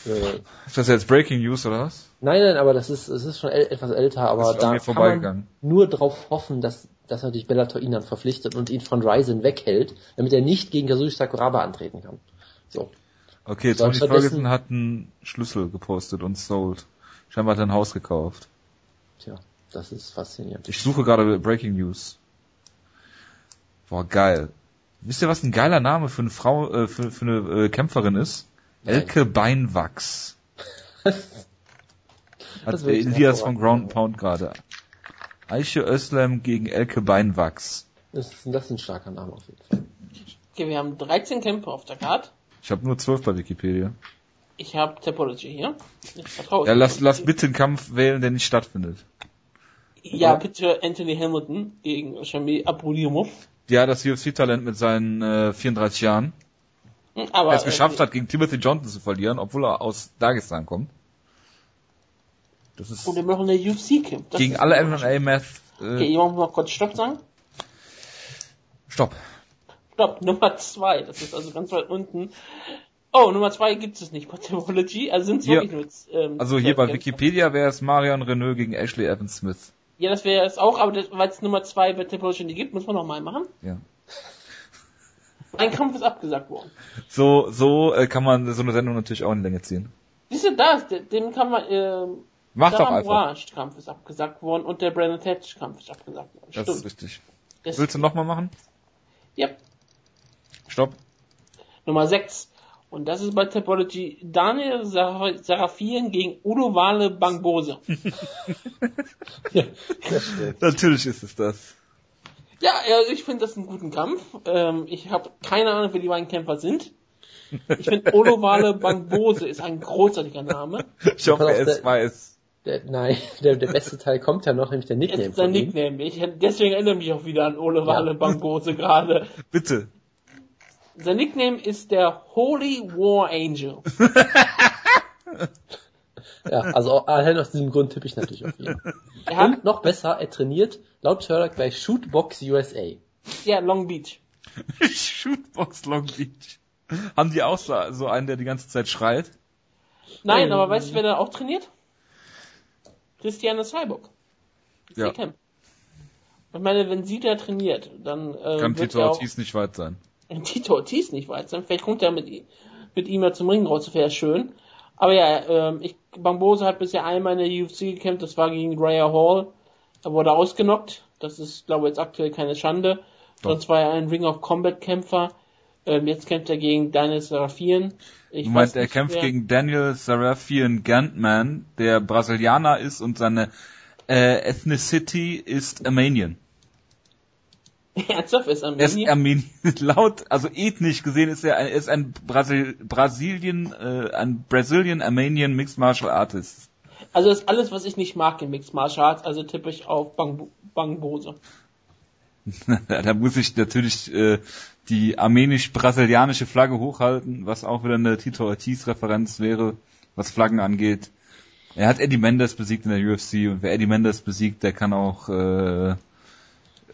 be, äh, Ist das jetzt Breaking News oder was? Nein, nein, aber das ist, es ist schon etwas älter, aber da kann man nur drauf hoffen, dass, dass natürlich Bellator ihn dann verpflichtet und ihn von Ryzen weghält, damit er nicht gegen Kazushi Sakuraba antreten kann. So. Okay, Tony stattdessen- Ferguson hat einen Schlüssel gepostet und sold. Scheinbar hat er ein Haus gekauft. Tja, das ist faszinierend. Ich suche gerade Breaking News. Boah, geil. Wisst ihr, was ein geiler Name für eine Frau, äh, für, für eine äh, Kämpferin ist? Nein. Elke Beinwachs. Hat ein Elias von Ground Pound gerade. Eiche Özlem gegen Elke Beinwachs. Das ist, das ist ein starker Name auf jeden Fall. Okay, wir haben 13 Kämpfe auf der Card. Ich habe nur zwölf bei Wikipedia. Ich habe Topology hier. Ich vertraue Ja, lass, lass bitte einen Kampf wählen, der nicht stattfindet. Ja, bitte Anthony Hamilton gegen Shamil Abudimov. Ja, das UFC-Talent mit seinen äh, 34 Jahren. Aber der es geschafft äh, hat, gegen Timothy Johnson zu verlieren, obwohl er aus Dagestan kommt. Das ist Und wir machen eine UFC-Camp. gegen alle MMA-Math. Okay, Äh, jemand mal kurz Stopp sagen. stopp. Stopp, Nummer zwei. Das ist also ganz weit unten. Oh, Nummer zwei gibt es nicht. Topology. Also sind es wirklich nur ähm, Also hier bei. Wikipedia wäre es Marion Renault gegen Ashley Evans Smith. Ja, das wäre es auch, aber das- weil es Nummer zwei bei Topology nicht gibt, muss man nochmal machen. Ja. Ein Kampf ist abgesagt worden. So, so äh, kann man so eine Sendung natürlich auch in Länge ziehen. Siehst du, da ist, der- dem kann man, ähm, Mach doch einfach. Raj Kampf ist abgesagt worden und der Brandon Thatch Kampf ist abgesagt worden. Das Stimmt. ist richtig. Das- Willst du nochmal machen? Ja, Stopp. Nummer 6. Und das ist bei Topology Daniel Sar- Sarafien gegen Udo Wale Bangbose. Natürlich ist es das. ja, also ich finde das einen guten Kampf. Ähm, ich habe keine Ahnung, wer die beiden Kämpfer sind. Ich finde Udo Wale Bangbose ist ein großartiger Name. Ich hoffe, es der- weiß. Der, nein, der, der beste Teil kommt ja noch, nämlich der Nickname ist sein. Nickname. Ich, deswegen erinnere mich auch wieder an Ole Wale Bangbose gerade. Bitte. Sein Nickname ist der Holy War Angel. Ja, also allein aus diesem Grund tippe ich natürlich auf ihn. Er hat, Und noch besser, er trainiert laut Sherlock bei Shootbox USA. ja, Long Beach. Shootbox Long Beach. Haben die auch so, so einen, der die ganze Zeit schreit? Nein, Ähm. aber weißt du, wer da auch trainiert? Christiane Cyborg. Ja. Ich meine, wenn sie da trainiert, dann äh, Kann Tito auch Ortiz nicht weit sein. Tito Ortiz nicht weit sein. Vielleicht kommt er mit, ihm- mit ihm ja zum Ring raus, das wäre schön. Aber ja, ähm, ich, Bambose hat bisher einmal in der UFC gekämpft, das war gegen Raya Hall. Er wurde ausgenockt. Das ist, glaube ich, jetzt aktuell keine Schande. Doch. Sonst war er ein Ring of Combat Kämpfer. Ähm, jetzt kämpft er gegen Daniel Serafien. Ich Du meinst, er kämpft wer- gegen Daniel Serafian Gantman, der Brasilianer ist und seine äh, Ethnicity ist Armenian. Ernsthaft ist Er ist Armenien? Armenian. Laut, also ethnisch gesehen ist er, ein- ist ein Brasil, Brasilien, äh, ein Brazilian Armenian Mixed Martial Artist. Also ist alles, was ich nicht mag in Mixed Martial Arts, also tippe ich auf Bang, Bangbose. da muss ich natürlich äh, die armenisch-brasilianische Flagge hochhalten, was auch wieder eine Tito Ortiz-Referenz wäre, was Flaggen angeht. Er hat Eddie Mendes besiegt in der UFC und wer Eddie Mendes besiegt, der kann auch äh, äh,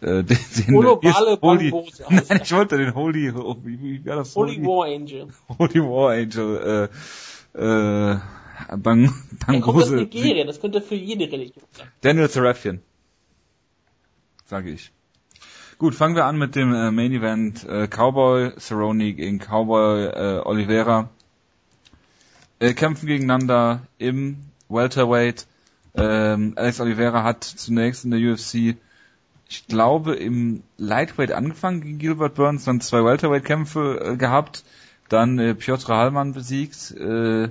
den, den Globale Holy. Nein, ich wollte den Holy, wie, wie war das? Holy War Angel. Holy War Angel, äh, äh, Bang, Er kommt aus Nigeria, das könnte für jede Religion sein. Daniel Serafian. Sage ich. Gut, fangen wir an mit dem äh, Main Event äh, Cowboy Cerrone gegen Cowboy äh, Oliveira. Äh, kämpfen gegeneinander im Welterweight. Ähm, Alex Oliveira hat zunächst in der UFC, ich glaube, im Lightweight angefangen gegen Gilbert Burns, dann zwei Welterweight-Kämpfe äh, gehabt, dann äh, Piotr Hallmann besiegt äh,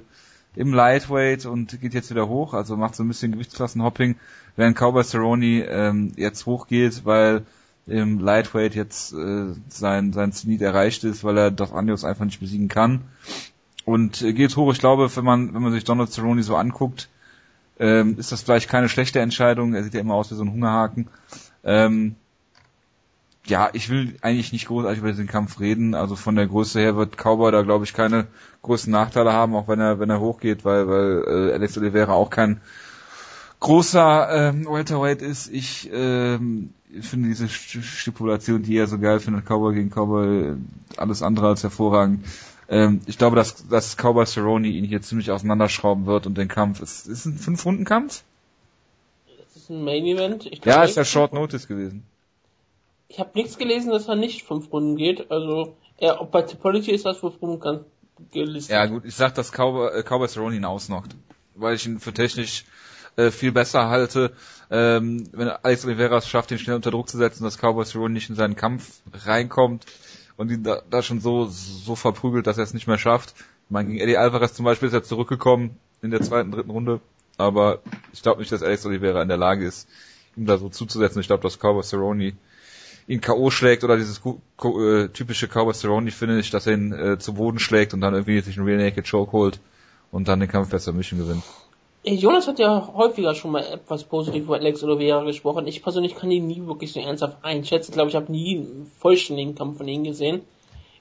im Lightweight und geht jetzt wieder hoch, also macht so ein bisschen Gewichtsklassenhopping, während Cowboy Cerrone ähm, jetzt hochgeht, weil im Lightweight jetzt äh, sein sein Zenit erreicht ist, weil er Dos Anjos einfach nicht besiegen kann und äh, geht hoch. Ich glaube, wenn man wenn man sich Donald Cerrone so anguckt, ähm, ist das vielleicht keine schlechte Entscheidung. Er sieht ja immer aus wie so ein Hungerhaken. Ähm, ja, ich will eigentlich nicht großartig über diesen Kampf reden. Also von der Größe her wird Cowboy da glaube ich keine großen Nachteile haben, auch wenn er wenn er hochgeht, weil weil äh, Alex Oliveira auch kein großer ähm, Welterweight ist. Ich ähm, finde diese St- Stipulation, die er so geil findet, Cowboy gegen Cowboy, alles andere als hervorragend. Ähm, ich glaube, dass, dass Cowboy Cerrone ihn hier ziemlich auseinanderschrauben wird und den Kampf. Ist, ist ein Fünf-Runden-Kampf? Das ist ein Main Event. Ich Ja, ist ja Short Notice gewesen. Ich habe nichts gelesen, dass er nicht fünf Runden geht. Also, er, ob bei Tipology ist das fünf Runden gelistet. Ja gut, ich sag, dass Cowboy, äh, Cowboy Cerrone ihn ausnockt, weil ich ihn für technisch äh, viel besser halte. Ähm, wenn Alex Oliveira es schafft, ihn schnell unter Druck zu setzen, dass Cowboy Cerrone nicht in seinen Kampf reinkommt und ihn da, da schon so so verprügelt, dass er es nicht mehr schafft. Ich meine, gegen Eddie Alvarez zum Beispiel ist er zurückgekommen in der zweiten, dritten Runde, aber ich glaube nicht, dass Alex Oliveira in der Lage ist, ihm da so zuzusetzen. Ich glaube, dass Cowboy Cerrone ihn K.O. schlägt oder dieses äh, typische Cowboy Cerrone Finish, dass er ihn äh, zu Boden schlägt und dann irgendwie sich einen Real Naked Choke holt und dann den Kampf per Submission gewinnt. Jonas hat ja häufiger schon mal etwas positiv über Alex Oliveira gesprochen. Ich persönlich kann ihn nie wirklich so ernsthaft einschätzen. Ich glaube, ich habe nie einen vollständigen Kampf von ihm gesehen.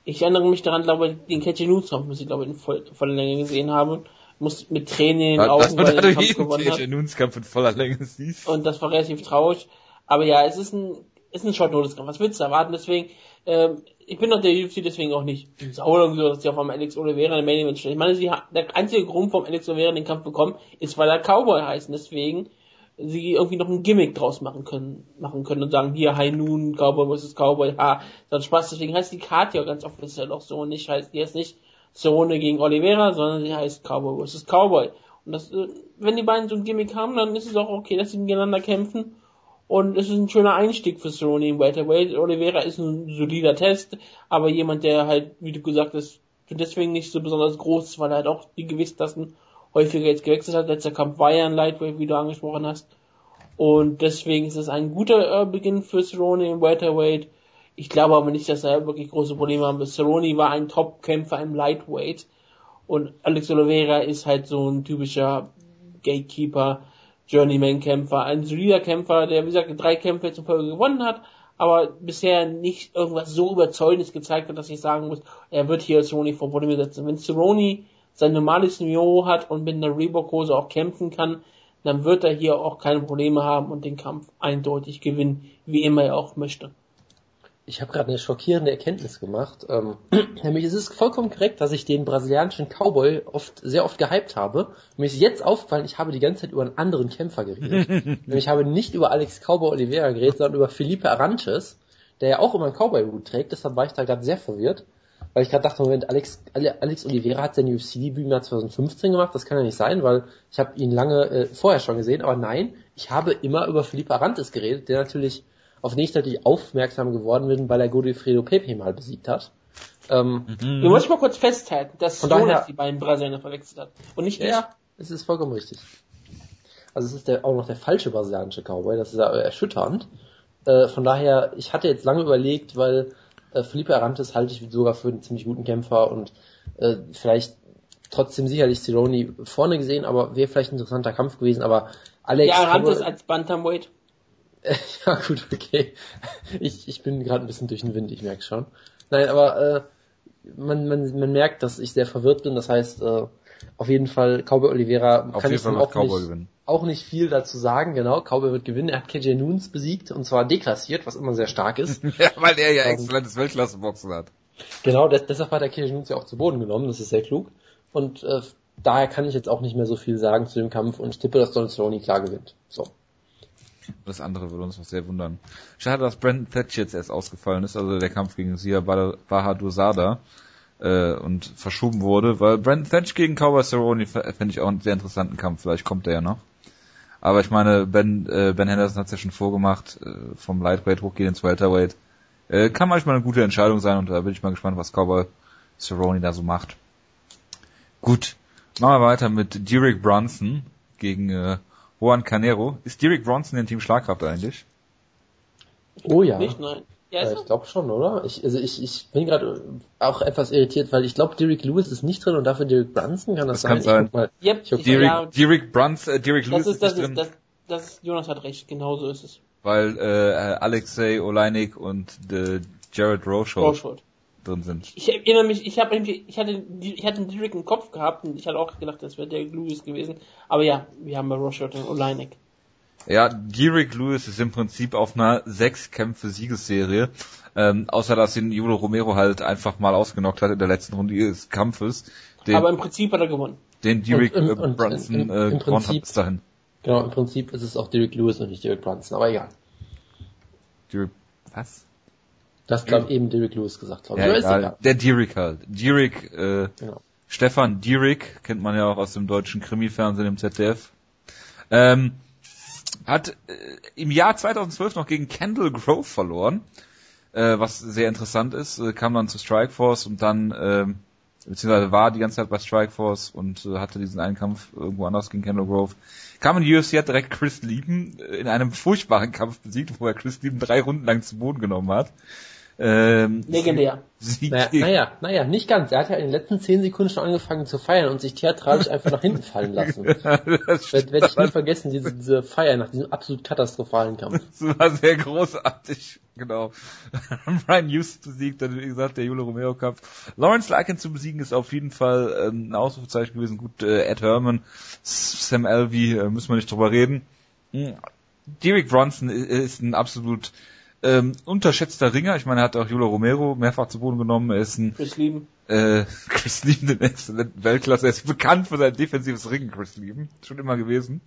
Ich erinnere mich daran, glaube ich, den Catchy News Kampf, muss ich glaube in voll, voller Länge gesehen haben. Muss mit Tränen in den Augen, weil er den Kampf gewonnen hat. Kampf in voller Länge siehst. Und das war relativ traurig. Aber ja, es ist ein, ist ein Short Notice Kampf. Was willst du erwarten? Deswegen, ähm, ich bin auf der UFC deswegen auch nicht sauer oder so, dass sie auf einmal Alex Oliveira in Main Event stellen. Ich meine, sie hat, der einzige Grund, warum Alex Oliveira den Kampf bekommen, ist, weil er Cowboy heißt. Deswegen sie irgendwie noch ein Gimmick draus machen können, machen können und sagen, hier, High Noon, Cowboy vs. Cowboy, ha, dann Spaß. Deswegen heißt die Karte ja ganz offiziell auch so und nicht heißt, die heißt nicht Cerrone gegen Oliveira, sondern sie heißt Cowboy vs. Cowboy. Und das, wenn die beiden so ein Gimmick haben, dann ist es auch okay, dass sie gegeneinander kämpfen. Und es ist ein schöner Einstieg für Cerrone im Welterweight. Oliveira ist ein solider Test, aber jemand, der halt, wie du gesagt hast, deswegen nicht so besonders groß ist, weil er halt auch die Gewichtsklassen häufiger jetzt gewechselt hat. Letzter Kampf war ja ein Lightweight, wie du angesprochen hast. Und deswegen ist es ein guter äh, Beginn für Cerrone im Welterweight. Ich glaube aber nicht, dass er wirklich große Probleme haben wird. Cerrone war ein Top-Kämpfer im Lightweight. Und Alex Oliveira ist halt so ein typischer Gatekeeper, Journeyman-Kämpfer, ein solider Kämpfer, der, wie gesagt, drei Kämpfe in Folge gewonnen hat, aber bisher nicht irgendwas so Überzeugendes gezeigt hat, dass ich sagen muss, er wird hier Cerrone vor Probleme setzen. Wenn Cerrone sein normales Niveau hat und mit einer Reebok-Hose auch kämpfen kann, dann wird er hier auch keine Probleme haben und den Kampf eindeutig gewinnen, wie immer er auch möchte. Ich habe gerade eine schockierende Erkenntnis gemacht. Ähm, nämlich es ist vollkommen korrekt, dass ich den brasilianischen Cowboy oft sehr oft gehypt habe. Mir ist jetzt aufgefallen, ich habe die ganze Zeit über einen anderen Kämpfer geredet. nämlich ich habe nicht über Alex Cowboy Oliveira geredet, sondern über Felipe Arantes, der ja auch immer einen Cowboy-Hut trägt. Deshalb war ich da gerade sehr verwirrt. Weil ich gerade dachte, Moment, Alex, Ale- Alex Oliveira hat sein UFC-Debüt im Jahr 2015 gemacht. Das kann ja nicht sein, weil ich habe ihn lange äh, vorher schon gesehen. Aber nein, ich habe immer über Felipe Arantes geredet, der natürlich auf den ich natürlich aufmerksam geworden bin, weil er Godofredo Pepe mal besiegt hat. Ähm, Wir müssen mal kurz festhalten, dass Jonas die beiden Brasilianer verwechselt hat. Und nicht ich. ja, es ist vollkommen richtig. Also es ist der, auch noch der falsche brasilianische Cowboy, das ist ja erschütternd. Äh, von daher, ich hatte jetzt lange überlegt, weil äh, Felipe Arantes halte ich sogar für einen ziemlich guten Kämpfer und äh, vielleicht trotzdem sicherlich Cerrone vorne gesehen, aber wäre vielleicht ein interessanter Kampf gewesen, aber Alex Ja, Arantes Cowboy- als Bantamweight. ja, gut, okay. Ich, ich bin gerade ein bisschen durch den Wind, ich merke schon. Nein, aber äh, man, man, man merkt, dass ich sehr verwirrt bin. Das heißt, äh, Auf jeden Fall, Cowboy Oliveira Auf kann jeden ich auch Cowboy nicht, gewinnen. auch nicht viel dazu sagen, genau. Cowboy wird gewinnen. Er hat KJ Noons besiegt und zwar deklassiert, was immer sehr stark ist. Ja, weil er ja Ähm, exzellentes Weltklasse-Boxen hat. genau, des, deshalb hat er KJ Noons ja auch zu Boden genommen, das ist sehr klug. Und äh, daher kann ich jetzt auch nicht mehr so viel sagen zu dem Kampf und ich tippe, dass Donald Cerrone klar gewinnt. So. Das andere würde uns noch sehr wundern. Schade, dass Brandon Thatch jetzt erst ausgefallen ist, also der Kampf gegen Sia Bahadur Sada äh, und verschoben wurde, weil Brandon Thatch gegen Cowboy Cerrone fände ich auch einen sehr interessanten Kampf. Vielleicht kommt der ja noch. Aber ich meine, Ben, äh, ben Henderson hat es ja schon vorgemacht, äh, vom Lightweight hochgehen ins Welterweight. Äh, kann manchmal eine gute Entscheidung sein und da bin ich mal gespannt, was Cowboy Cerrone da so macht. Gut, machen wir weiter mit Derek Brunson gegen äh, Juan Canero. Ist Derek Bronson in Team Schlagkraft eigentlich? Oh ja. Nicht, nein. Ja, ist ich glaube schon, oder? Ich, also ich, ich bin gerade auch etwas irritiert, weil ich glaube, Derek Lewis ist nicht drin und dafür Derek Brunson kann das, Das kann sein. sein. Ich mal. Yep, Ich Derek, ja, Derek Bruns, äh, Derek Lewis ist, das nicht ist, drin, das, das ist, Jonas hat recht, genau so ist es. weil äh, Alexei Oleinik und äh, Jared Rosholt. Drin sind. Ich erinnere mich, ich habe ich hatte ich hatte einen Derek im Kopf gehabt und ich hatte auch gedacht, das wäre der Lewis gewesen. Aber ja, wir haben bei Rorschach und Oleinik. Ja, Derek Lewis ist im Prinzip auf einer sechs Kämpfe Siegesserie. Ähm, außer dass ihn Julio Romero halt einfach mal ausgenockt hat in der letzten Runde des Kampfes, den, Aber im Prinzip hat er gewonnen. den Derek Und- äh, und- und Brunson im- äh, im gewonnen hat Prinzip- bis dahin. Genau, im Prinzip ist es auch Derek Lewis und nicht Derek Brunson, aber egal. Derek, was? Das hat glaub, eben Derek Lewis gesagt, glaube ich. Ja, egal. egal. Der Derek halt. Derek, äh, Genau. Stefan Dierig, kennt man ja auch aus dem deutschen Krimi-Fernsehen im ZDF, ähm, hat äh, im Jahr 2012 noch gegen Kendall Grove verloren, äh, was sehr interessant ist, äh, kam dann zu Strikeforce und dann, ähm, beziehungsweise war die ganze Zeit bei Strikeforce und äh, hatte diesen einen Kampf irgendwo anders gegen Kendall Grove. Kam in die UFC, hat direkt Chris Lieben äh, in einem furchtbaren Kampf besiegt, wo er Chris Lieben drei Runden lang zu Boden genommen hat. Ähm, Legendär. Sieg Naja, naja, naja, nicht ganz. Er hat ja in den letzten zehn Sekunden schon angefangen zu feiern und sich theatralisch einfach nach hinten fallen lassen. das Werde werd ich nie vergessen, diese, diese Feier nach diesem absolut katastrophalen Kampf. Das war sehr großartig, genau. Brian Hughes besiegt, dann wie gesagt der Julio Romero Kampf. Lawrence Larkin zu besiegen ist auf jeden Fall ähm, ein Ausrufezeichen gewesen. Gut, äh, Ed Herman, Sam Alvey, äh, müssen wir nicht drüber reden. Hm. Derek Bronson ist ein absolut ähm, unterschätzter Ringer. Ich meine, er hat auch Julio Romero mehrfach zu Boden genommen. Er ist ein Chris Lieben. äh, Chris Lieben exzellenten Weltklasse. Er ist bekannt für sein defensives Ringen, Chris Lieben. Schon immer gewesen.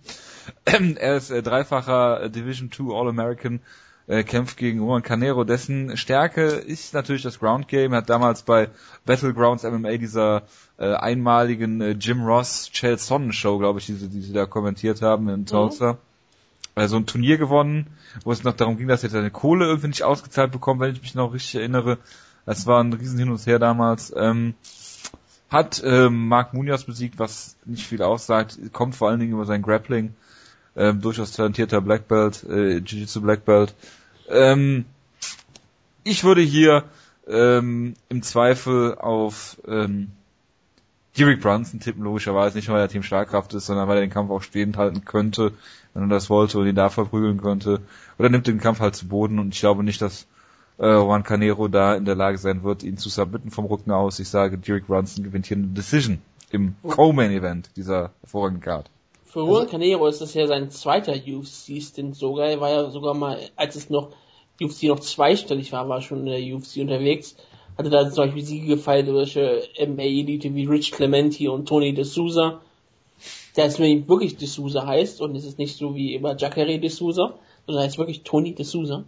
Ähm, er ist äh, dreifacher Division 2 All-American, äh, kämpft gegen Juan Canero. Dessen Stärke ist natürlich das Ground Game. Er hat damals bei Battlegrounds MMA dieser äh, einmaligen äh, Jim Ross, Chael Sonnen Show, glaube ich, die, die sie da kommentiert haben in Tulsa. Äh, so ein Turnier gewonnen, wo es noch darum ging, dass er seine Kohle irgendwie nicht ausgezahlt bekommt, wenn ich mich noch richtig erinnere. Das war ein riesen Hin und Her damals. Ähm, hat ähm, Mark Munoz besiegt, was nicht viel aussagt, kommt vor allen Dingen über sein Grappling. Ähm, durchaus talentierter Black Belt, äh, Jiu-Jitsu Black Belt. Ähm, ich würde hier ähm, im Zweifel auf ähm, Derek Brunson tippen, logischerweise nicht, weil er Team Schlagkraft ist, sondern weil er den Kampf auch stehend halten könnte, wenn er das wollte und ihn da verprügeln könnte. Oder nimmt den Kampf halt zu Boden und ich glaube nicht, dass äh, Juan Canero da in der Lage sein wird, ihn zu submitten vom Rücken aus. Ich sage, Derek Brunson gewinnt hier eine Decision im Co-Main-Event dieser hervorragenden Card. Für Juan Canero ist das ja sein zweiter UFC-Stint sogar. Er war ja sogar mal, als es noch UFC noch zweistellig war, war er schon in der UFC unterwegs. Hatte da zum Beispiel Siege gefeiert durch MMA-Elite wie Rich Clementi und Tony De Souza. Der mir wirklich De Souza heißt und es ist nicht so wie immer Jacare De Souza, sondern heißt wirklich Tony De Souza.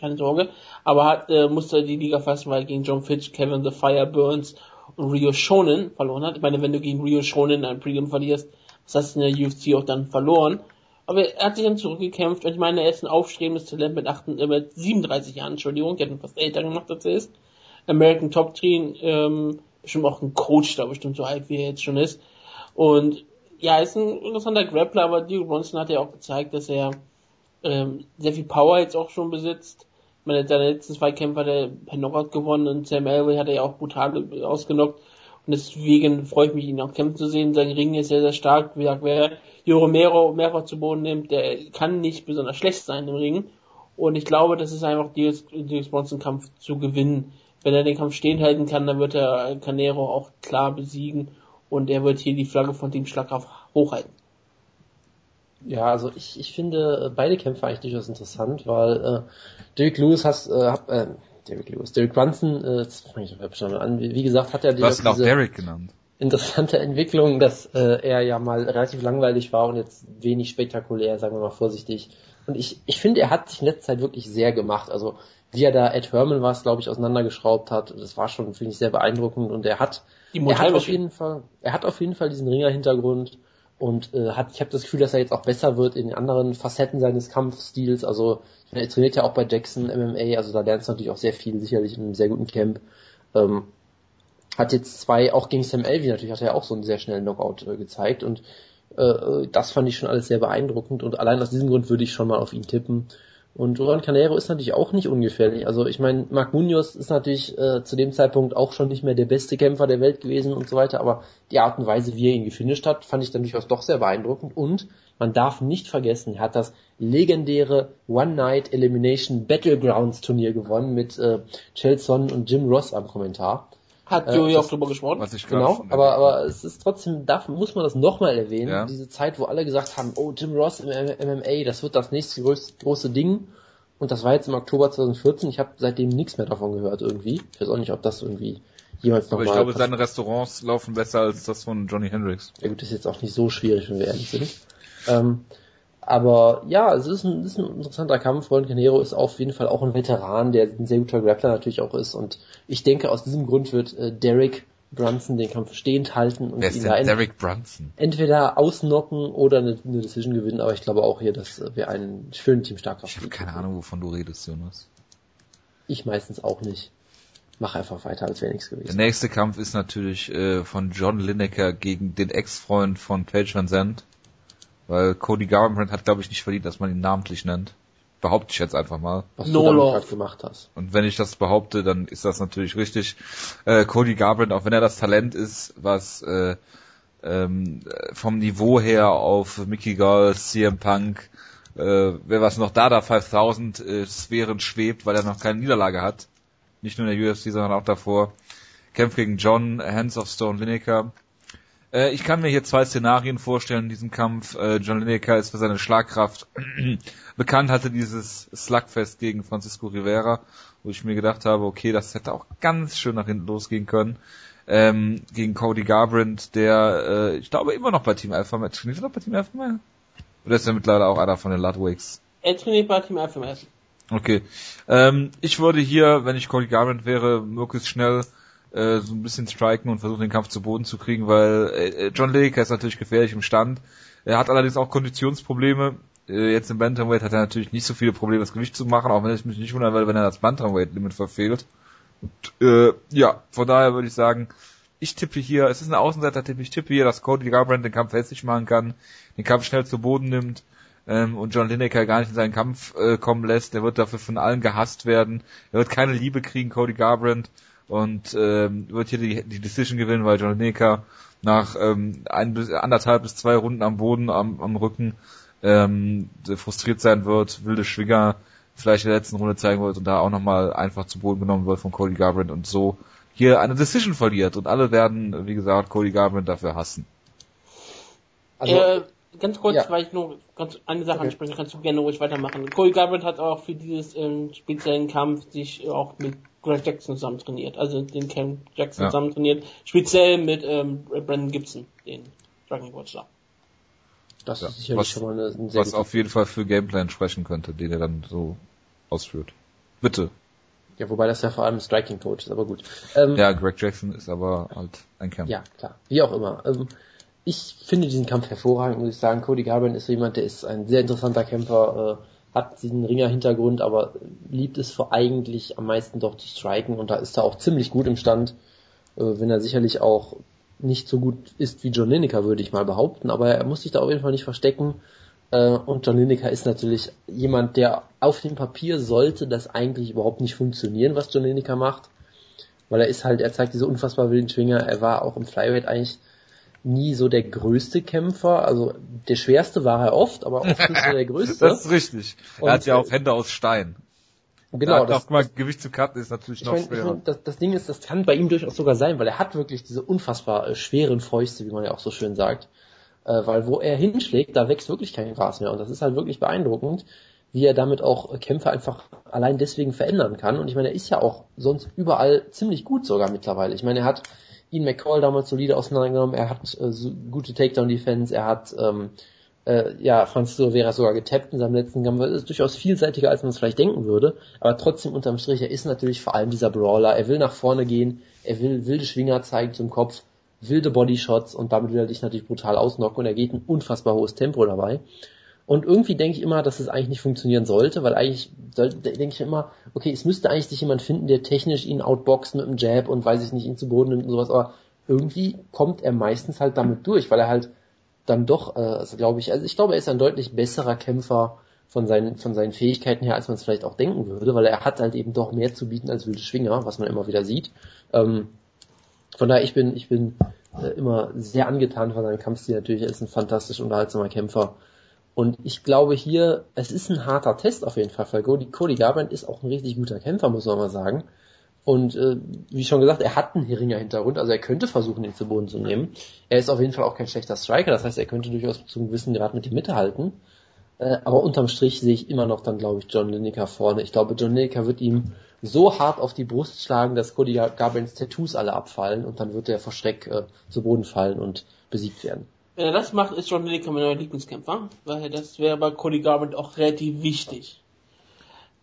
Keine Sorge. Aber hat, äh, musste die Liga fassen, weil er gegen John Fitch, Kevin The Fire Burns und Rio Shonen verloren hat. Ich meine, wenn du gegen Rio Shonen ein Prelim verlierst, was hast du in der UFC auch dann verloren? Aber er hat sich dann zurückgekämpft und ich meine, er ist ein aufstrebendes Talent mit, 8, äh, mit 37 Jahren, Entschuldigung, der hat ihn fast älter gemacht als er ist. American Top Team, ähm, bestimmt auch ein Coach da, bestimmt so alt wie er jetzt schon ist. Und ja, ist ein interessanter Grappler, aber Diego Bronson hat ja auch gezeigt, dass er ähm, sehr viel Power jetzt auch schon besitzt. Ich meine, seine letzten zwei Kämpfe hat er per Knockout gewonnen und Sam Elway hat er ja auch brutal ausgenockt. Und deswegen freue ich mich, ihn auch kämpfen zu sehen. Sein Ring ist sehr, sehr stark. Wie gesagt, wer Jo Romero mehrfach zu Boden nimmt, der kann nicht besonders schlecht sein im Ring. Und ich glaube, das ist einfach Diego Bronson Kampf zu gewinnen. Wenn er den Kampf stehen halten kann, dann wird er Canero auch klar besiegen. und er wird hier die Flagge von Team Schlagkraft hochhalten. Ja, also ich, ich finde beide Kämpfe eigentlich durchaus interessant, weil äh, Derek Lewis hat, äh, hab, äh, Derek Lewis, Derek Brunson, äh, das fange ich schon mal an, wie, wie gesagt, hat er Du hast ihn auch Derek genannt. interessante Entwicklung, dass äh, er ja mal relativ langweilig war und jetzt wenig spektakulär, sagen wir mal vorsichtig. Und ich, ich finde, er hat sich in letzter Zeit wirklich sehr gemacht. Also wie er da Ed Herman was, glaube ich, auseinandergeschraubt hat, das war schon, finde ich, sehr beeindruckend. Und er hat, er hat auf jeden Fall, er hat auf jeden Fall diesen Ringer-Hintergrund und äh, hat, ich habe das Gefühl, dass er jetzt auch besser wird in den anderen Facetten seines Kampfstils. Also ich meine, er trainiert ja auch bei Jackson MMA, also da lernst du natürlich auch sehr viel, sicherlich in einem sehr guten Camp. Ähm, hat jetzt zwei, auch gegen Sam Elvey natürlich, hat er ja auch so einen sehr schnellen Knockout äh, gezeigt und äh, das fand ich schon alles sehr beeindruckend und allein aus diesem Grund würde ich schon mal auf ihn tippen. Und Duran Canero ist natürlich auch nicht ungefährlich. Also ich meine, Marc Munoz ist natürlich äh, zu dem Zeitpunkt auch schon nicht mehr der beste Kämpfer der Welt gewesen und so weiter, aber die Art und Weise, wie er ihn gefinisht hat, fand ich dann durchaus doch sehr beeindruckend. Und man darf nicht vergessen, er hat das legendäre One Night Elimination Battlegrounds Turnier gewonnen mit äh, Chelson und Jim Ross am Kommentar. Hat Äh, Joey auch drüber gesprochen. Was ich Genau, schon aber, aber es ist trotzdem, darf, muss man das nochmal erwähnen, Ja. diese Zeit, wo alle gesagt haben, oh, Jim Ross im MMA, das wird das nächste groß, große Ding. Und das war jetzt im Oktober 2014, ich habe seitdem nichts mehr davon gehört irgendwie. Ich weiß auch nicht, ob das irgendwie jemals Aber nochmal... ich glaube, seine Restaurants laufen besser als das von Johnny Hendricks. ja gut, das ist jetzt auch nicht so schwierig, wenn wir ehrlich sind. Ähm, aber ja, es ist ein, ist ein interessanter Kampf. Ron Canero ist auf jeden Fall auch ein Veteran, der ein sehr guter Grappler natürlich auch ist. Und ich denke, aus diesem Grund wird äh, Derek Brunson den Kampf stehend halten und Wer ist ihn denn Derek Brunson? entweder ausnocken oder eine, eine Decision gewinnen. Aber ich glaube auch hier, dass äh, wir einen schönen Team Starkraft Ich habe keine Ahnung, wovon du redest, Jonas. Ich meistens auch nicht. Mach einfach weiter, als wäre nichts Der gewesen. nächste Kampf ist natürlich äh, von John Lineker gegen den Ex-Freund von Paige Van Zandt. Weil Cody Garbrandt hat, glaube ich, nicht verdient, dass man ihn namentlich nennt. Behaupte ich jetzt einfach mal. Was No du gerade gemacht hast. Und wenn ich das behaupte, dann ist das natürlich richtig. Äh, Cody Garbrandt, auch wenn er das Talent ist, was äh, ähm, vom Niveau her auf Mickey Gall, CM Punk, äh, wer was noch Dada 5000 äh, Sphären schwebt, weil er noch keine Niederlage hat. Nicht nur in der UFC, sondern auch davor. Kämpft gegen John Hands of Stone Lineker. Äh, ich kann mir hier zwei Szenarien vorstellen in diesem Kampf. Äh, John Lineker ist für seine Schlagkraft bekannt, hatte dieses Slugfest gegen Francisco Rivera, wo ich mir gedacht habe, okay, das hätte auch ganz schön nach hinten losgehen können. Ähm, gegen Cody Garbrandt, der, äh, ich glaube, immer noch bei Team Alpha Match. Trainiert er noch bei Team Alpha Match? Oder ist er mittlerweile auch einer von den Ludwigs? Er trainiert bei Team FMS. Okay. Ähm, ich würde hier, wenn ich Cody Garbrandt wäre, möglichst schnell äh, so ein bisschen striken und versuchen, den Kampf zu Boden zu kriegen, weil äh, John Lineker ist natürlich gefährlich im Stand. Er hat allerdings auch Konditionsprobleme. Äh, jetzt im Bantamweight hat er natürlich nicht so viele Probleme, das Gewicht zu machen, auch wenn ich mich nicht wundern werde, wenn er das Bantamweight-Limit verfehlt. Und, äh, ja, von daher würde ich sagen, ich tippe hier, es ist ein Außenseiter-Tipp, ich tippe hier, dass Cody Garbrandt den Kampf hässlich machen kann, den Kampf schnell zu Boden nimmt ähm, und John Lineker gar nicht in seinen Kampf äh, kommen lässt. Der wird dafür von allen gehasst werden. Er wird keine Liebe kriegen, Cody Garbrandt, und ähm, wird hier die, die Decision gewinnen, weil John Lineker nach ähm, ein bis, anderthalb bis zwei Runden am Boden, am, am Rücken ähm, frustriert sein wird, wilde Schwinger vielleicht in der letzten Runde zeigen wird und da auch nochmal einfach zu Boden genommen wird von Cody Garbrandt und so hier eine Decision verliert und alle werden, wie gesagt, Cody Garbrandt dafür hassen. Also, äh, ganz kurz, ja. weil ich nur ganz eine Sache Okay. ansprechen, kannst du gerne ruhig weitermachen. Cody Garbrandt hat auch für dieses ähm, speziellen Kampf sich auch mit Greg Jackson zusammen trainiert, also den Cam Jackson Ja. zusammen trainiert, speziell mit ähm, Brandon Gibson, den Dragon Watcher. das Ja, ist sicherlich was- schon mal eine, ein sehr Was auf jeden Fall für Gameplan sprechen könnte, den er dann so ausführt. Bitte. Ja, wobei das ja vor allem Striking Coach ist, aber gut. Ähm, Ja, Greg Jackson ist aber halt ein Kämpfer. Ja, klar. Wie auch immer. Ähm, ich finde diesen Kampf hervorragend, muss ich sagen. Cody Garbrandt ist so jemand, der ist ein sehr interessanter Kämpfer, äh, hat diesen Ringer-Hintergrund, aber liebt es vor eigentlich am meisten doch zu striken und da ist er auch ziemlich gut im Stand, äh, wenn er sicherlich auch nicht so gut ist wie John Lineker, würde ich mal behaupten, aber er muss sich da auf jeden Fall nicht verstecken. Äh, und John Lineker ist natürlich jemand, der auf dem Papier sollte das eigentlich überhaupt nicht funktionieren, was John Lineker macht weil er ist halt, er zeigt diese unfassbar wilden Schwinger. Er war auch im Flyweight eigentlich nie so der größte Kämpfer. Also der schwerste war er oft, aber oft nicht so der größte. Das ist richtig. Und, er hat ja äh, auch Hände aus Stein. Genau, da das- mal Gewicht zu cutten ist natürlich Ich noch mein, ich schwerer. mein, das, das Ding ist, das kann bei ihm durchaus sogar sein, weil er hat wirklich diese unfassbar äh, schweren Fäuste, wie man ja auch so schön sagt. Äh, weil wo er hinschlägt, da wächst wirklich kein Gras mehr. Und das ist halt wirklich beeindruckend, wie er damit auch Kämpfe einfach allein deswegen verändern kann. Und ich meine, er ist ja auch sonst überall ziemlich gut sogar mittlerweile. Ich meine, er hat Ian McCall damals solide auseinandergenommen, er hat äh, so gute Takedown-Defense, er hat ähm, äh, ja, Francisco Vera sogar getappt in seinem letzten Kampf. Das ist durchaus vielseitiger, als man es vielleicht denken würde. Aber trotzdem unterm Strich, er ist natürlich vor allem dieser Brawler. Er will nach vorne gehen, er will wilde Schwinger zeigen zum Kopf, wilde Bodyshots und damit will er dich natürlich brutal ausnocken und er geht ein unfassbar hohes Tempo dabei. Und irgendwie denke ich immer, dass es eigentlich nicht funktionieren sollte, weil eigentlich denke ich immer, okay, es müsste eigentlich sich jemand finden, der technisch ihn outboxt mit einem Jab und weiß ich nicht, ihn zu Boden nimmt und sowas, aber irgendwie kommt er meistens halt damit durch, weil er halt dann doch, äh, also glaube ich, also ich glaube, er ist ein deutlich besserer Kämpfer von seinen, von seinen Fähigkeiten her, als man es vielleicht auch denken würde, weil er hat halt eben doch mehr zu bieten als wilde Schwinger, was man immer wieder sieht. Ähm, von daher, ich bin, ich bin äh, immer sehr angetan von seinem Kampfstil. Natürlich, er ist ein fantastisch unterhaltsamer Kämpfer. Und ich glaube hier, es ist ein harter Test auf jeden Fall, weil Cody, Garbrandt ist auch ein richtig guter Kämpfer, muss man mal sagen. Und äh, wie schon gesagt, er hat einen Ringer-Hintergrund, also er könnte versuchen, ihn zu Boden zu nehmen. Er ist auf jeden Fall auch kein schlechter Striker, das heißt, er könnte durchaus zu einem gewissen Grad mit ihm mithalten. Äh, aber unterm Strich sehe ich immer noch dann, glaube ich, John Lineker vorne. Ich glaube, John Lineker wird ihm so hart auf die Brust schlagen, dass Cody Garbrandts Tattoos alle abfallen und dann wird er vor Schreck äh, zu Boden fallen und besiegt werden. Wenn er das macht, ist John Lineker mein neuer Lieblingskämpfer, weil das wäre bei Cody Garbrandt auch relativ wichtig.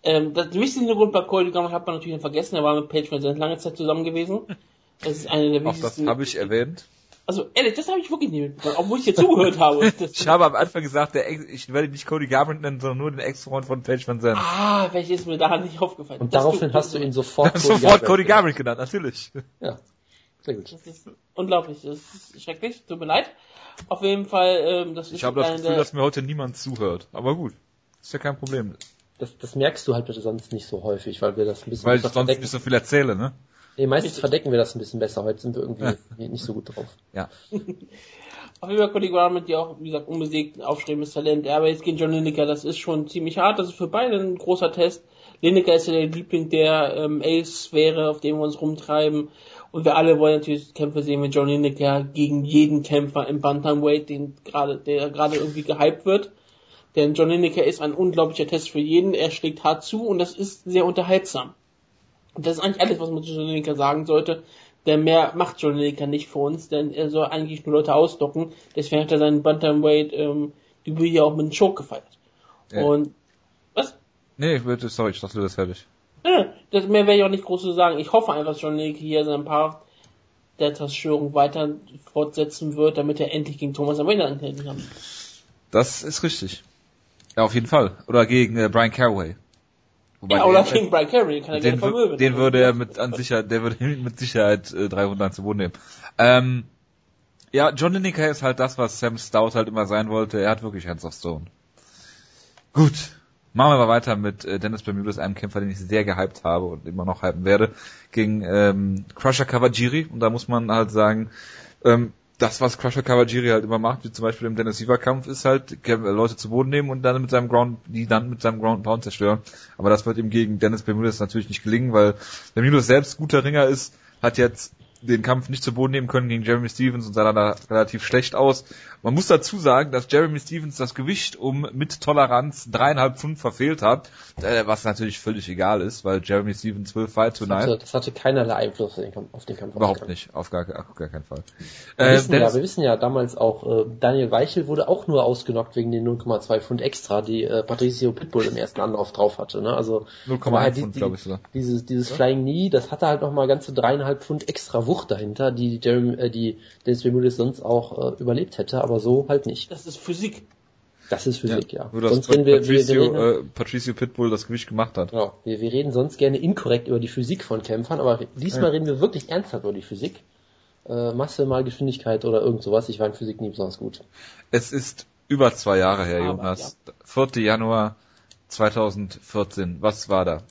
Ähm, das wichtigste Grund bei Cody Garbrandt hat man natürlich vergessen, er war mit Page Van lange Zeit zusammen gewesen. Das ist eine der Auch das wichtigsten. habe ich erwähnt. Also ehrlich, das habe ich wirklich nicht mitbekommen, obwohl ich dir zugehört habe. Ich habe am Anfang gesagt, der Ex ich werde nicht Cody Garbrandt nennen, sondern nur den Ex-Freund von Page Van Zandt. ah, welches ist mir da nicht aufgefallen. Und Das daraufhin tut- hast du ihn sofort Sofort Cody genannt. Garbrandt genannt, natürlich. Ja, sehr gut. Das ist unglaublich, das ist schrecklich, tut mir leid. Auf jeden Fall, ähm, das ist Ich habe das Gefühl, der- dass mir heute niemand zuhört. Aber gut, ist ja kein Problem. Das, das merkst du halt bitte sonst nicht so häufig, weil wir das ein bisschen Weil ich sonst nicht so viel erzähle, ne? Nee, meistens verdecken wir das ein bisschen besser. Heute sind wir irgendwie Ja. nicht so gut drauf. Ja. Auf jeden Fall Cody Garbrandt, ja auch, wie gesagt, unbesiegt, aufstrebendes Talent. Ja, aber jetzt gegen John Lineker, das ist schon ziemlich hart. Das ist für beide ein großer Test. Lineker ist ja der Liebling der ähm, A-Sphäre, auf dem wir uns rumtreiben. Und wir alle wollen natürlich Kämpfe sehen mit John Lineker gegen jeden Kämpfer im Bantamweight, den gerade, der gerade irgendwie gehypt wird. Denn John Lineker ist ein unglaublicher Test für jeden. Er schlägt hart zu und das ist sehr unterhaltsam. Und das ist eigentlich alles, was man zu John Lineker sagen sollte. Denn mehr macht John Lineker nicht für uns, denn er soll eigentlich nur Leute ausdocken. Deswegen hat er seinen Bantamweight ähm, Debüt hier auch mit einem Choke gefeiert. Ja. Und was? Nee, bitte, sorry, ich dachte, du bist fertig. Ja, das mehr werde ich auch nicht groß zu sagen. Ich hoffe einfach, dass John Lineker hier sein Part der Zerstörung weiter fortsetzen wird, damit er endlich gegen Thomas Amanda antreten kann. Das ist richtig. Ja, auf jeden Fall. Oder gegen äh, Brian Caraway. Wobei Ja, oder der- gegen Brian Carey, kann er den, gerne vermöbeln. den würde er mit an Sicherheit, der würde mit Sicherheit äh, 300 zu Boden nehmen. Ähm, ja, John Lineker ist halt das, was Sam Stout halt immer sein wollte. Er hat wirklich Hands of Stone. Gut. Machen wir mal weiter mit äh, Dennis Bermudez, einem Kämpfer, den ich sehr gehypt habe und immer noch hypen werde, gegen ähm, Crusher Kawajiri. Und da muss man halt sagen, ähm, das, was Crusher Kawajiri halt immer macht, wie zum Beispiel im Dennis Siever Kampf, ist halt Kä- Leute zu Boden nehmen und dann mit seinem Ground, die dann mit seinem Ground Pound zerstören. Aber das wird ihm gegen Dennis Bermudez natürlich nicht gelingen, weil Bermudez selbst guter Ringer ist, hat jetzt den Kampf nicht zu Boden nehmen können gegen Jeremy Stevens und sah dann da relativ schlecht aus. Man muss dazu sagen, dass Jeremy Stevens das Gewicht um mit Toleranz dreieinhalb Pfund verfehlt hat, äh, was natürlich völlig egal ist, weil Jeremy Stevens will fight Das tonight. hatte, das hatte keinerlei Einfluss auf den Kampf. Überhaupt nicht, auf gar, auf gar keinen Fall. Wir, Äh, wissen ja, wir wissen ja damals auch, äh, Daniel Weichel wurde auch nur ausgenockt wegen den 0,2 Pfund extra, die äh, Patricio Pitbull im ersten Anlauf drauf hatte. Ne? Also 0,1 die- Pfund, glaube ich sogar. Dieses, dieses Flying Knee, das hatte halt nochmal ganze dreieinhalb Pfund extra Wucht dahinter, die Jeremy, äh, die Dennis Bermudez sonst auch äh, überlebt hätte, aber so halt nicht. Das ist Physik. Das ist Physik, ja. Nur dass Sonst reden wir, wir, wir, Patricio, reden, äh, Patricio Pitbull das Gewicht gemacht hat. ja, wir, wir reden sonst gerne inkorrekt über die Physik von Kämpfern, aber diesmal Ja. reden wir wirklich ernsthaft über die Physik. Äh, Masse mal Geschwindigkeit oder irgend sowas. Ich war in Physik nie besonders gut. Es ist über zwei Jahre her, Aber, Jonas. 4. Januar 2014. Was war da?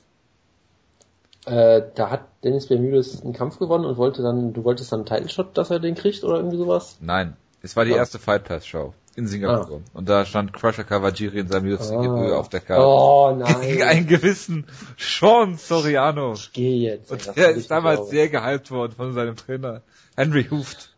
Äh, da hat Dennis Bermudez einen Kampf gewonnen und wollte dann, du wolltest dann einen Title Shot, dass er den kriegt oder irgendwie sowas? Nein. Es war die Ja. erste Fight Pass Show. in Singapur. Ah. Und da stand Crusher Kawajiri in seinem UFC-Debüt Ah. auf der Karte. Oh Gegen nein. einen gewissen Sean Soriano. Ich gehe jetzt. Und der ist damals sehr gehypt worden von seinem Trainer Henry Hooft.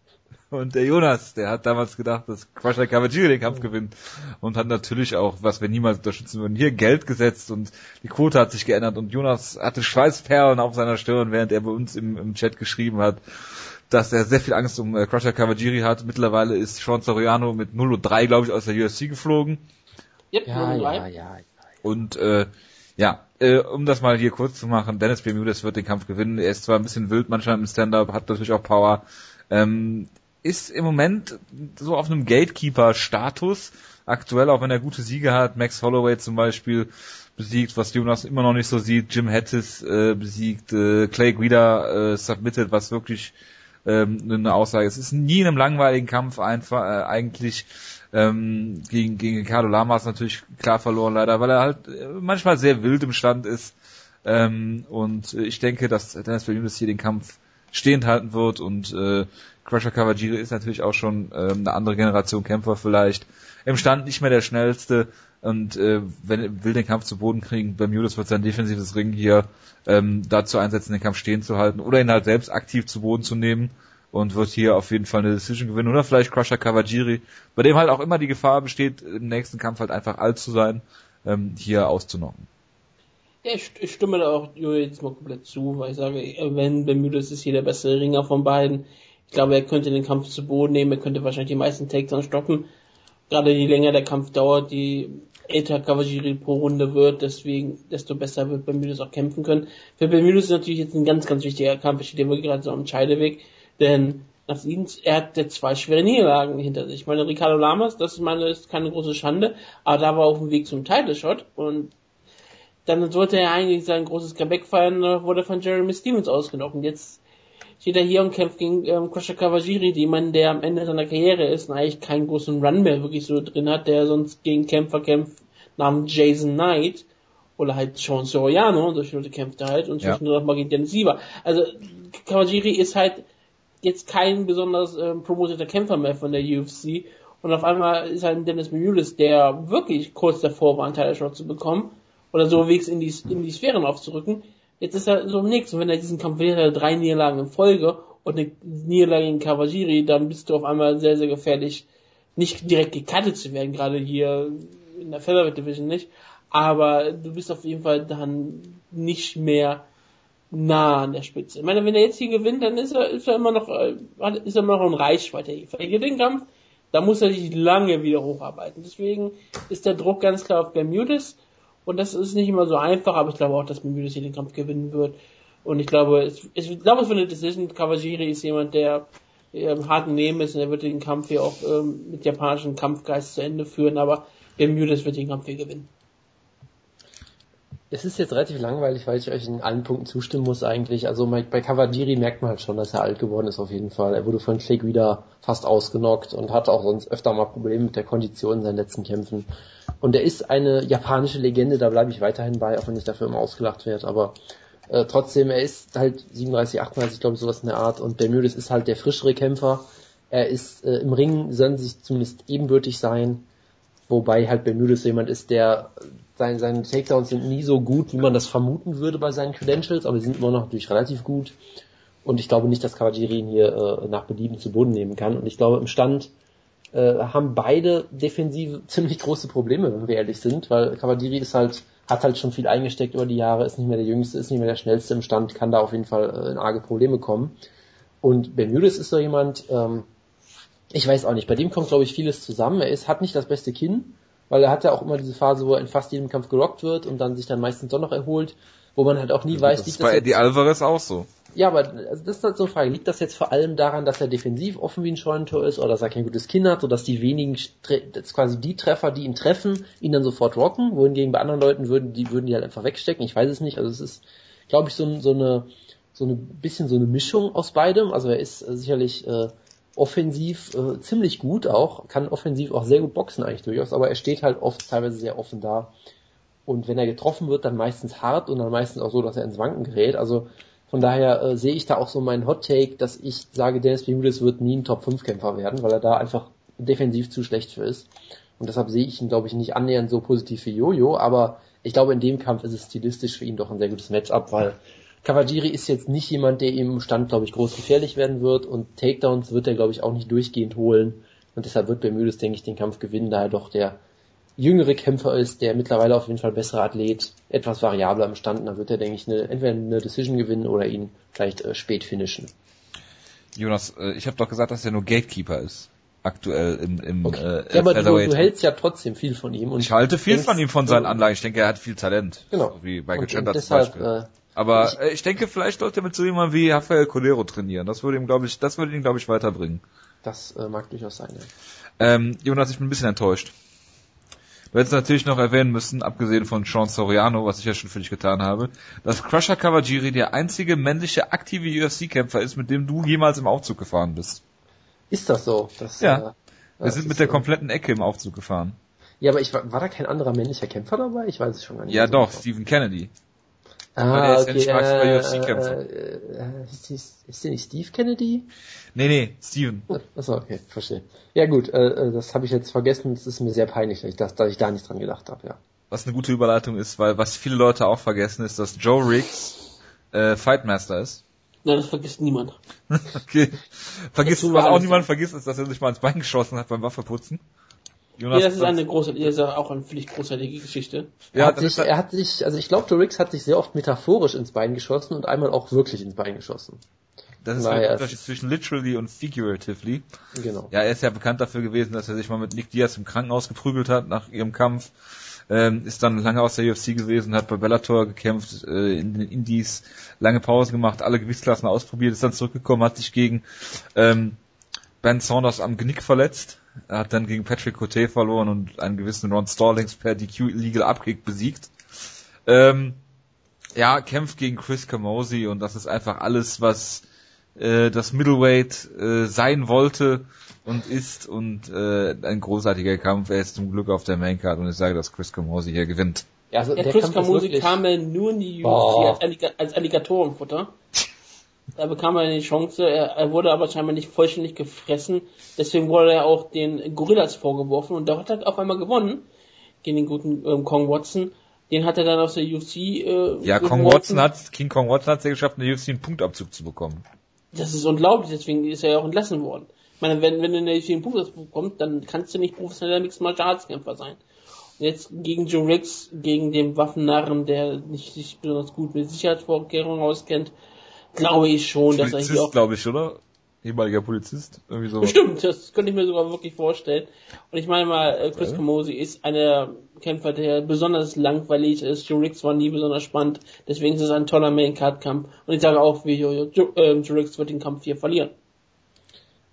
Und der Jonas, der hat damals gedacht, dass Crusher Kawajiri den Kampf gewinnt. Und hat natürlich auch, was wir niemals unterstützen würden, hier Geld gesetzt und die Quote hat sich geändert. Und Jonas hatte Schweißperlen auf seiner Stirn, während er bei uns im, im Chat geschrieben hat, dass er sehr viel Angst um äh, Crusher Kawajiri hat. Mittlerweile ist Sean Soriano mit 0 und 3, glaube ich, aus der UFC geflogen. Yep, Ja, drei. ja, ja. Und äh, ja, äh, um das mal hier kurz zu machen, Dennis Bermudez wird den Kampf gewinnen. Er ist zwar ein bisschen wild manchmal im Stand-up, hat natürlich auch Power. Ähm, ist im Moment so auf einem Gatekeeper-Status. Aktuell, auch wenn er gute Siege hat, Max Holloway zum Beispiel besiegt, was Jonas immer noch nicht so sieht, Jim Hattis äh, besiegt, äh, Clay Guida äh, submitted, was wirklich ähm, eine Aussage ist. Es ist nie in einem langweiligen Kampf einfach äh, eigentlich ähm, gegen, gegen Ricardo Lamas natürlich klar verloren leider, weil er halt äh, manchmal sehr wild im Stand ist. Ähm, und ich denke, dass Dennis Bermudez hier den Kampf stehend halten wird und äh, Crusher Kawajiri ist natürlich auch schon ähm, eine andere Generation Kämpfer vielleicht. Im Stand nicht mehr der schnellste und äh, wenn will den Kampf zu Boden kriegen, Bermudez wird sein defensives Ring hier ähm, dazu einsetzen, den Kampf stehen zu halten oder ihn halt selbst aktiv zu Boden zu nehmen und wird hier auf jeden Fall eine Decision gewinnen oder vielleicht Crusher Kawajiri, bei dem halt auch immer die Gefahr besteht, im nächsten Kampf halt einfach alt zu sein, ähm, hier auszunocken. Ja, ich, ich stimme da auch Jojo jetzt mal komplett zu, weil ich sage, wenn Bermudes ist hier der bessere Ringer von beiden. Ich glaube, er könnte den Kampf zu Boden nehmen, er könnte wahrscheinlich die meisten Takedowns stoppen. Gerade je länger der Kampf dauert, je älter Kawajiri pro Runde wird, deswegen, desto besser wird Bermudes auch kämpfen können. Für Bermudes ist natürlich jetzt ein ganz, ganz wichtiger Kampf, er steht immer gerade so am Scheideweg, denn nach ihm, er hat ja zwei schwere Niederlagen hinter sich. Ich meine, Ricardo Lamas, das ist meine, ist keine große Schande, aber da war er auf dem Weg zum Title Shot und dann sollte er eigentlich sein großes Comeback feiern, da wurde von Jeremy Stevens ausgenockt. Und jetzt steht er hier und kämpft gegen ähm, Crusher Kawajiri, jemand, der am Ende seiner Karriere ist und eigentlich keinen großen Run mehr wirklich so drin hat, der sonst gegen Kämpfer kämpft namens Jason Knight oder halt Sean Soriano, und solche Leute kämpft er halt und zwischendurch auch mal gegen Dennis Sieber. Also Kawajiri ist halt jetzt kein besonders ähm, promotierter Kämpfer mehr von der UFC und auf einmal ist halt ein Dennis Bermudez, der wirklich kurz davor war, einen Title Shot zu bekommen oder so wegs in die, in die Sphären aufzurücken. Jetzt ist er so im. Und wenn er diesen Kampf hat er drei Niederlagen in Folge und eine Niederlage gegen Kawajiri, dann bist du auf einmal sehr, sehr gefährlich, nicht direkt gecuttet zu werden, gerade hier in der Featherweight Division nicht. Aber du bist auf jeden Fall dann nicht mehr nah an der Spitze. Ich meine, wenn er jetzt hier gewinnt, dann ist er, ist er immer noch, äh, ist er immer noch in Reichweite. Verliert den Kampf, da muss er sich lange wieder hocharbeiten. Deswegen ist der Druck ganz klar auf Bermudes. Und das ist nicht immer so einfach, aber ich glaube auch, dass Bermudes hier den Kampf gewinnen wird. Und ich glaube, es, ich glaube, es wird eine Decision. Kawajiri ist jemand, der ähm, im Nehmen ist und er wird den Kampf hier auch ähm, mit japanischem Kampfgeist zu Ende führen, aber Bermudes wird den Kampf hier gewinnen. Es ist jetzt relativ langweilig, weil ich euch in allen Punkten zustimmen muss eigentlich. Also bei, Kawajiri merkt man halt schon, dass er alt geworden ist auf jeden Fall. Er wurde von Clay wieder fast ausgenockt und hatte auch sonst öfter mal Probleme mit der Kondition in seinen letzten Kämpfen. Und er ist eine japanische Legende, da bleibe ich weiterhin bei, auch wenn ich dafür immer ausgelacht werde. Aber äh, trotzdem, er ist halt 37, 38, glaube ich, sowas in der Art. Und Bermudes ist halt der frischere Kämpfer. Er ist äh, im Ring, sollen sich zumindest ebenbürtig sein. Wobei halt Bermudes jemand ist, der seine, seine Takedowns sind nie so gut, wie man das vermuten würde bei seinen Credentials, aber sie sind immer noch natürlich relativ gut. Und ich glaube nicht, dass Kawajiri ihn hier äh, nach Belieben zu Boden nehmen kann. Und ich glaube, im Stand äh, haben beide defensiv ziemlich große Probleme, wenn wir ehrlich sind, weil Kawajiri ist halt, hat halt schon viel eingesteckt über die Jahre, ist nicht mehr der Jüngste, ist nicht mehr der Schnellste im Stand, kann da auf jeden Fall äh, in arge Probleme kommen. Und Bermudes ist so jemand, ähm, ich weiß auch nicht, bei dem kommt glaube ich vieles zusammen. Er ist, hat nicht das beste Kinn, weil er hat ja auch immer diese Phase, wo er in fast jedem Kampf gerockt wird und dann sich dann meistens doch noch erholt, wo man halt auch nie weiß, das liegt ist bei das Eddie Alvarez auch so. Ja, aber also das ist halt so eine Frage. Liegt das jetzt vor allem daran, dass er defensiv offen wie ein Scheunentor ist oder dass er kein gutes Kinn hat, sodass die wenigen, dass quasi die Treffer, die ihn treffen, ihn dann sofort rocken, wohingegen bei anderen Leuten würden die, würden die halt einfach wegstecken. Ich weiß es nicht. Also es ist, glaube ich, so, so eine, so eine bisschen so eine Mischung aus beidem. Also er ist äh, sicherlich äh, offensiv äh, ziemlich gut auch, kann offensiv auch sehr gut boxen eigentlich durchaus, aber er steht halt oft teilweise sehr offen da. Und wenn er getroffen wird, dann meistens hart und dann meistens auch so, dass er ins Wanken gerät. Also von daher äh, sehe ich da auch so meinen Hot Take, dass ich sage, Dennis Bermudez wird nie ein Top 5 Kämpfer werden, weil er da einfach defensiv zu schlecht für ist. Und deshalb sehe ich ihn, glaube ich, nicht annähernd so positiv wie Jojo, aber ich glaube, in dem Kampf ist es stilistisch für ihn doch ein sehr gutes Matchup, weil Kawajiri ist jetzt nicht jemand, der im Stand, glaube ich, groß gefährlich werden wird und Takedowns wird er, glaube ich, auch nicht durchgehend holen. Und deshalb wird Bermudes, denke ich, den Kampf gewinnen, da er doch der jüngere Kämpfer ist, der mittlerweile auf jeden Fall bessere Athlet, etwas variabler im Stand, dann wird er, denke ich, eine, entweder eine Decision gewinnen oder ihn vielleicht äh, spät finishen. Jonas, äh, ich habe doch gesagt, dass er nur Gatekeeper ist. Aktuell im, im Okay. äh, ja, aber du, du hältst ja trotzdem viel von ihm. Und ich halte viel von ihm, von seinen Anlagen. Ich denke, er hat viel Talent. Genau. So wie Michael Chandler zum deshalb, Beispiel. äh, Aber ich- äh, ich denke, vielleicht sollte er mit so jemandem wie Rafael Colero trainieren. Das würde ihm, glaube ich, das würde ihn, glaube ich, weiterbringen. das äh, mag durchaus sein. Ja. Ähm, Jonas, ich bin ein bisschen enttäuscht. Du hättest natürlich noch erwähnen müssen, abgesehen von Sean Soriano, was ich ja schon für dich getan habe, dass Crusher Kawajiri der einzige männliche aktive UFC-Kämpfer ist, mit dem du jemals im Aufzug gefahren bist. Ist das so? Das, Ja. Äh, Wir sind mit der äh, kompletten Ecke im Aufzug gefahren. Ja, aber ich war, war da kein anderer männlicher Kämpfer dabei? Ich weiß es schon gar nicht. Ja so doch, genau. Stephen Kennedy. Ah, der ist okay. Für Äh, UFC-Kämpfer. äh, äh, ist, ist der nicht Steve Kennedy? Nee, nee, Steven. Achso, okay, verstehe. Ja gut, äh, äh, das habe ich jetzt vergessen. Es ist mir sehr peinlich, dass ich, das, dass ich da nicht dran gedacht habe. Ja. Was eine gute Überleitung ist, weil was viele Leute auch vergessen ist, dass Joe Riggs äh, Fightmaster ist. Nein, das vergisst niemand. Okay. Vergisst, was auch niemand vergisst, ist, dass er sich mal ins Bein geschossen hat beim Waffeputzen. Ja, das ist eine große, das ist auch eine völlig großartige Geschichte. Er, ja, hat das sich, halt er hat sich, also ich glaube, Riggs hat sich sehr oft metaphorisch ins Bein geschossen und einmal auch wirklich ins Bein geschossen. das ist Naja, der Unterschied zwischen literally und figuratively. Genau. Ja, er ist ja bekannt dafür gewesen, dass er sich mal mit Nick Diaz im Krankenhaus geprügelt hat nach ihrem Kampf. Ähm, ist dann lange aus der UFC gewesen, hat bei Bellator gekämpft, äh, in den Indies, lange Pause gemacht, alle Gewichtsklassen ausprobiert, ist dann zurückgekommen, hat sich gegen ähm, Ben Saunders am Genick verletzt, er hat dann gegen Patrick Cote verloren und einen gewissen Ron Stallings per DQ Legal Upkick besiegt. Ähm, ja, kämpft gegen Chris Camozzi und das ist einfach alles, was äh, das Middleweight äh, sein wollte und ist und äh, ein großartiger Kampf. Er ist zum Glück auf der Maincard und ich sage, dass Chris Camozzi hier gewinnt. Ja, also Ja, der Chris wirklich- kam ja nur in die UFC als, Alliga als Alligatorenfutter. Da bekam er die Chance, er, er wurde aber scheinbar nicht vollständig gefressen, deswegen wurde er auch den Gorillas vorgeworfen und da hat er auf einmal gewonnen gegen den guten ähm, Kong Watson. Den hat er dann aus der UFC äh, Ja, Kong. Watson hat, King Kong Watson hat es ja geschafft, in der UFC einen Punktabzug zu bekommen. Das ist unglaublich, deswegen ist er ja auch entlassen worden. Ich meine, wenn, wenn du in der UFC einen Punktabzug bekommst, dann kannst du nicht professioneller Mixed Martial Arts Kämpfer sein. Und jetzt gegen Joe Riggs, gegen den Waffennarren, der nicht sich besonders gut mit Sicherheitsvorkehrungen auskennt, glaube ich schon, dass er hier Polizist, auch glaube ich, oder? Ehemaliger Polizist, irgendwie so. Bestimmt, das könnte ich mir sogar wirklich vorstellen. Und ich meine mal, äh, Chris Ja. Camosi ist einer Kämpfer, der besonders langweilig ist. Joe Riggs war nie besonders spannend. Deswegen ist es ein toller Main-Card-Kampf. Und ich sage auch, wie Joe, Joe, ähm, wird den Kampf hier verlieren.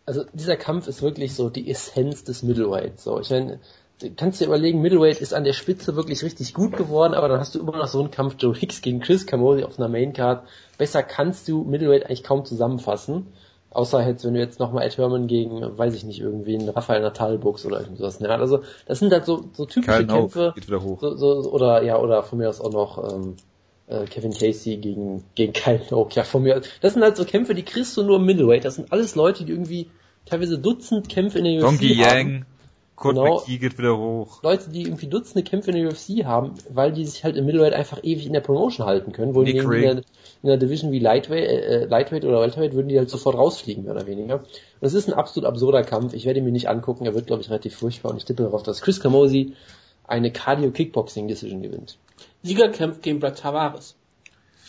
also dieser Kampf ist wirklich so die Essenz des Middleweight. So, ich meine, kannst dir überlegen, Middleweight ist an der Spitze wirklich richtig gut geworden, aber dann hast du immer noch so einen Kampf Joe Hicks gegen Chris Camozzi auf einer Maincard. Besser kannst du Middleweight eigentlich kaum zusammenfassen. Außer jetzt, wenn du jetzt nochmal Ed Herman gegen, weiß ich nicht, irgendwie einen Raphael Natal box oder irgendwas. Ne? Also, das sind halt so, so typische Nope Kämpfe. geht wieder hoch. So, so, oder, ja, oder von mir aus auch noch, ähm, äh, Kevin Casey gegen, gegen Kyle Noak. Ja, von mir aus. Das sind halt so Kämpfe, die kriegst du nur im Middleweight. Das sind alles Leute, die irgendwie teilweise Dutzend Kämpfe in der UFC Donkey haben. Yang, Kurt Genau. McKee geht wieder hoch. Leute, die irgendwie Dutzende Kämpfe in der UFC haben, weil die sich halt im Middleweight einfach ewig in der Promotion halten können. Nick in Ray. der, in der Division wie Lightweight, äh, Lightweight oder Welterweight würden die halt sofort rausfliegen, mehr oder weniger. Und es ist ein absolut absurder Kampf. Ich werde ihn mir nicht angucken. Er wird, glaube ich, relativ furchtbar. Und ich tippe darauf, dass Chris Camozzi eine Cardio-Kickboxing-Decision gewinnt. Sieger kämpft gegen Brad Tavares.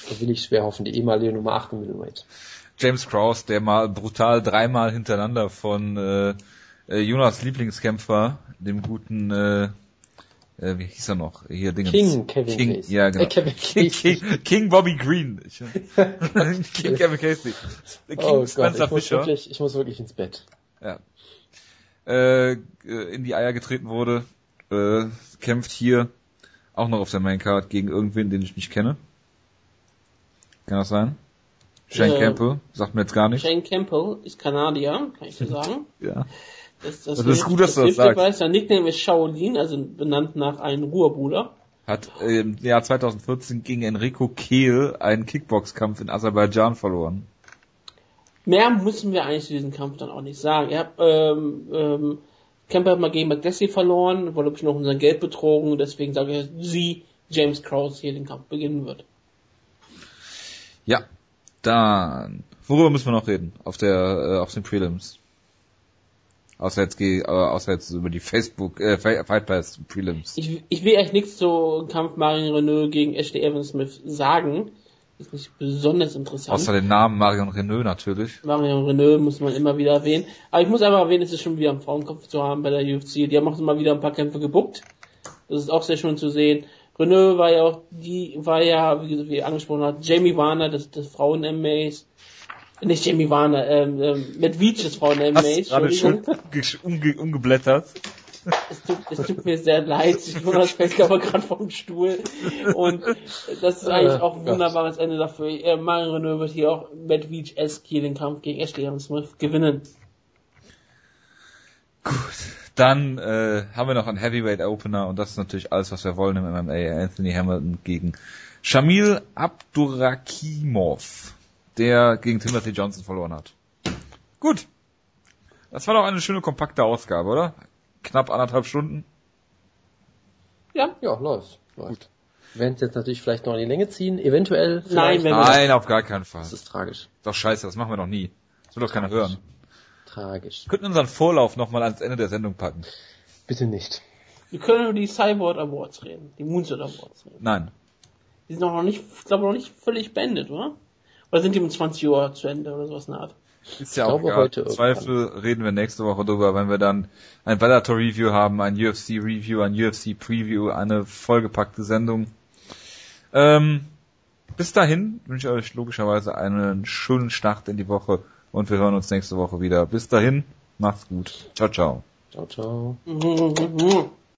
Da will ich schwer hoffen. Die ehemalige Nummer 8 im Middleweight. James Krause, der mal brutal dreimal hintereinander von äh, äh, Jonas Lieblingskämpfer, dem guten, äh, äh, wie hieß er noch? Hier Dingens. King Kevin King, Casey. ja genau. Äh, Kevin King, Casey. King, King Bobby Green. Ich, King Kevin Casey. King Oh Gott, Spencer ich muss, Fisher. wirklich, ich muss wirklich ins Bett. Ja. Äh, äh, in die Eier getreten wurde, äh, kämpft hier auch noch auf der Maincard gegen irgendwen, den ich nicht kenne. Kann das sein? Shane Äh, Campbell, sagt mir jetzt gar nicht. Shane Campbell ist Kanadier, kann ich dir sagen. Ja. Das, Das ist gut, dass du das hilft dir sagst. bei. Sein Nickname ist Shaolin, also benannt nach einem Ruhrbruder. Hat äh, im Jahr 2014 gegen Enrico Kehl einen Kickboxkampf in Aserbaidschan verloren. Mehr müssen wir eigentlich zu diesem Kampf dann auch nicht sagen. Er hat, ähm, ähm, Kemper hat mal gegen McDessie verloren, wurde ich noch unser Geld betrogen, deswegen sage ich, sie, James Krause, hier den Kampf beginnen wird. Ja, dann, worüber müssen wir noch reden auf der, äh, auf den Prelims? Außer jetzt, geh, äh, außer jetzt über die Facebook, äh, Fight Pass Prelims. Ich, ich will eigentlich nichts zu Kampf Marion Renault gegen Ashley Evans Smith sagen. Ist nicht besonders interessant. Außer den Namen Marion Renault natürlich. Marion Renault muss man immer wieder erwähnen. Aber ich muss einfach erwähnen, es ist schon wieder ein Frauenkampf zu haben bei der UFC. Die haben auch immer wieder ein paar Kämpfe gebuckt. Das ist auch sehr schön zu sehen. Renault war ja auch, die war ja, wie, wie angesprochen hat, Jamie Warner, das, das Frauen-MMAs. Nicht Jamie Warner, ähm, ähm, Matt Veach des Frauen-MMAs. gerade schon umge umgeblättert. Es tut, es tut mir sehr leid, Jonas fällt aber gerade vom Stuhl. Und das ist eigentlich auch ein wunderbares Ende dafür. Äh, Mario Renault wird hier auch Matt Veach-esque hier den Kampf gegen Ashley Young Smith gewinnen. Gut. Dann äh, haben wir noch einen Heavyweight Opener und das ist natürlich alles, was wir wollen im MMA. Anthony Hamilton gegen Shamil Abdurakimov, der gegen Timothy Johnson verloren hat. Gut. Das war doch eine schöne kompakte Ausgabe, oder? Knapp anderthalb Stunden. Ja. Ja, läuft. läuft. Gut. Wenn es jetzt natürlich vielleicht noch in die Länge ziehen, eventuell. Nein, wenn Nein, auf gar keinen Fall. Das ist tragisch. Doch scheiße, das machen wir noch nie. Das will doch keiner hören. Tragisch. Wir könnten unseren Vorlauf nochmal ans Ende der Sendung packen. Bitte nicht. Wir können über die Cyborg Awards reden, die Moonshot Awards reden. Nein. Die sind noch nicht, ich glaube noch nicht völlig beendet, oder? Oder sind die um 20 Uhr zu Ende oder sowas in der Art? Ist ja auch egal. Heute Im Zweifel reden wir nächste Woche drüber, wenn wir dann ein Bellator Review haben, ein UFC Review, ein UFC Preview, eine vollgepackte Sendung. Ähm, bis dahin wünsche ich euch logischerweise einen schönen Start in die Woche und wir hören uns nächste Woche wieder. Bis dahin, macht's gut. Ciao, ciao. Ciao, ciao.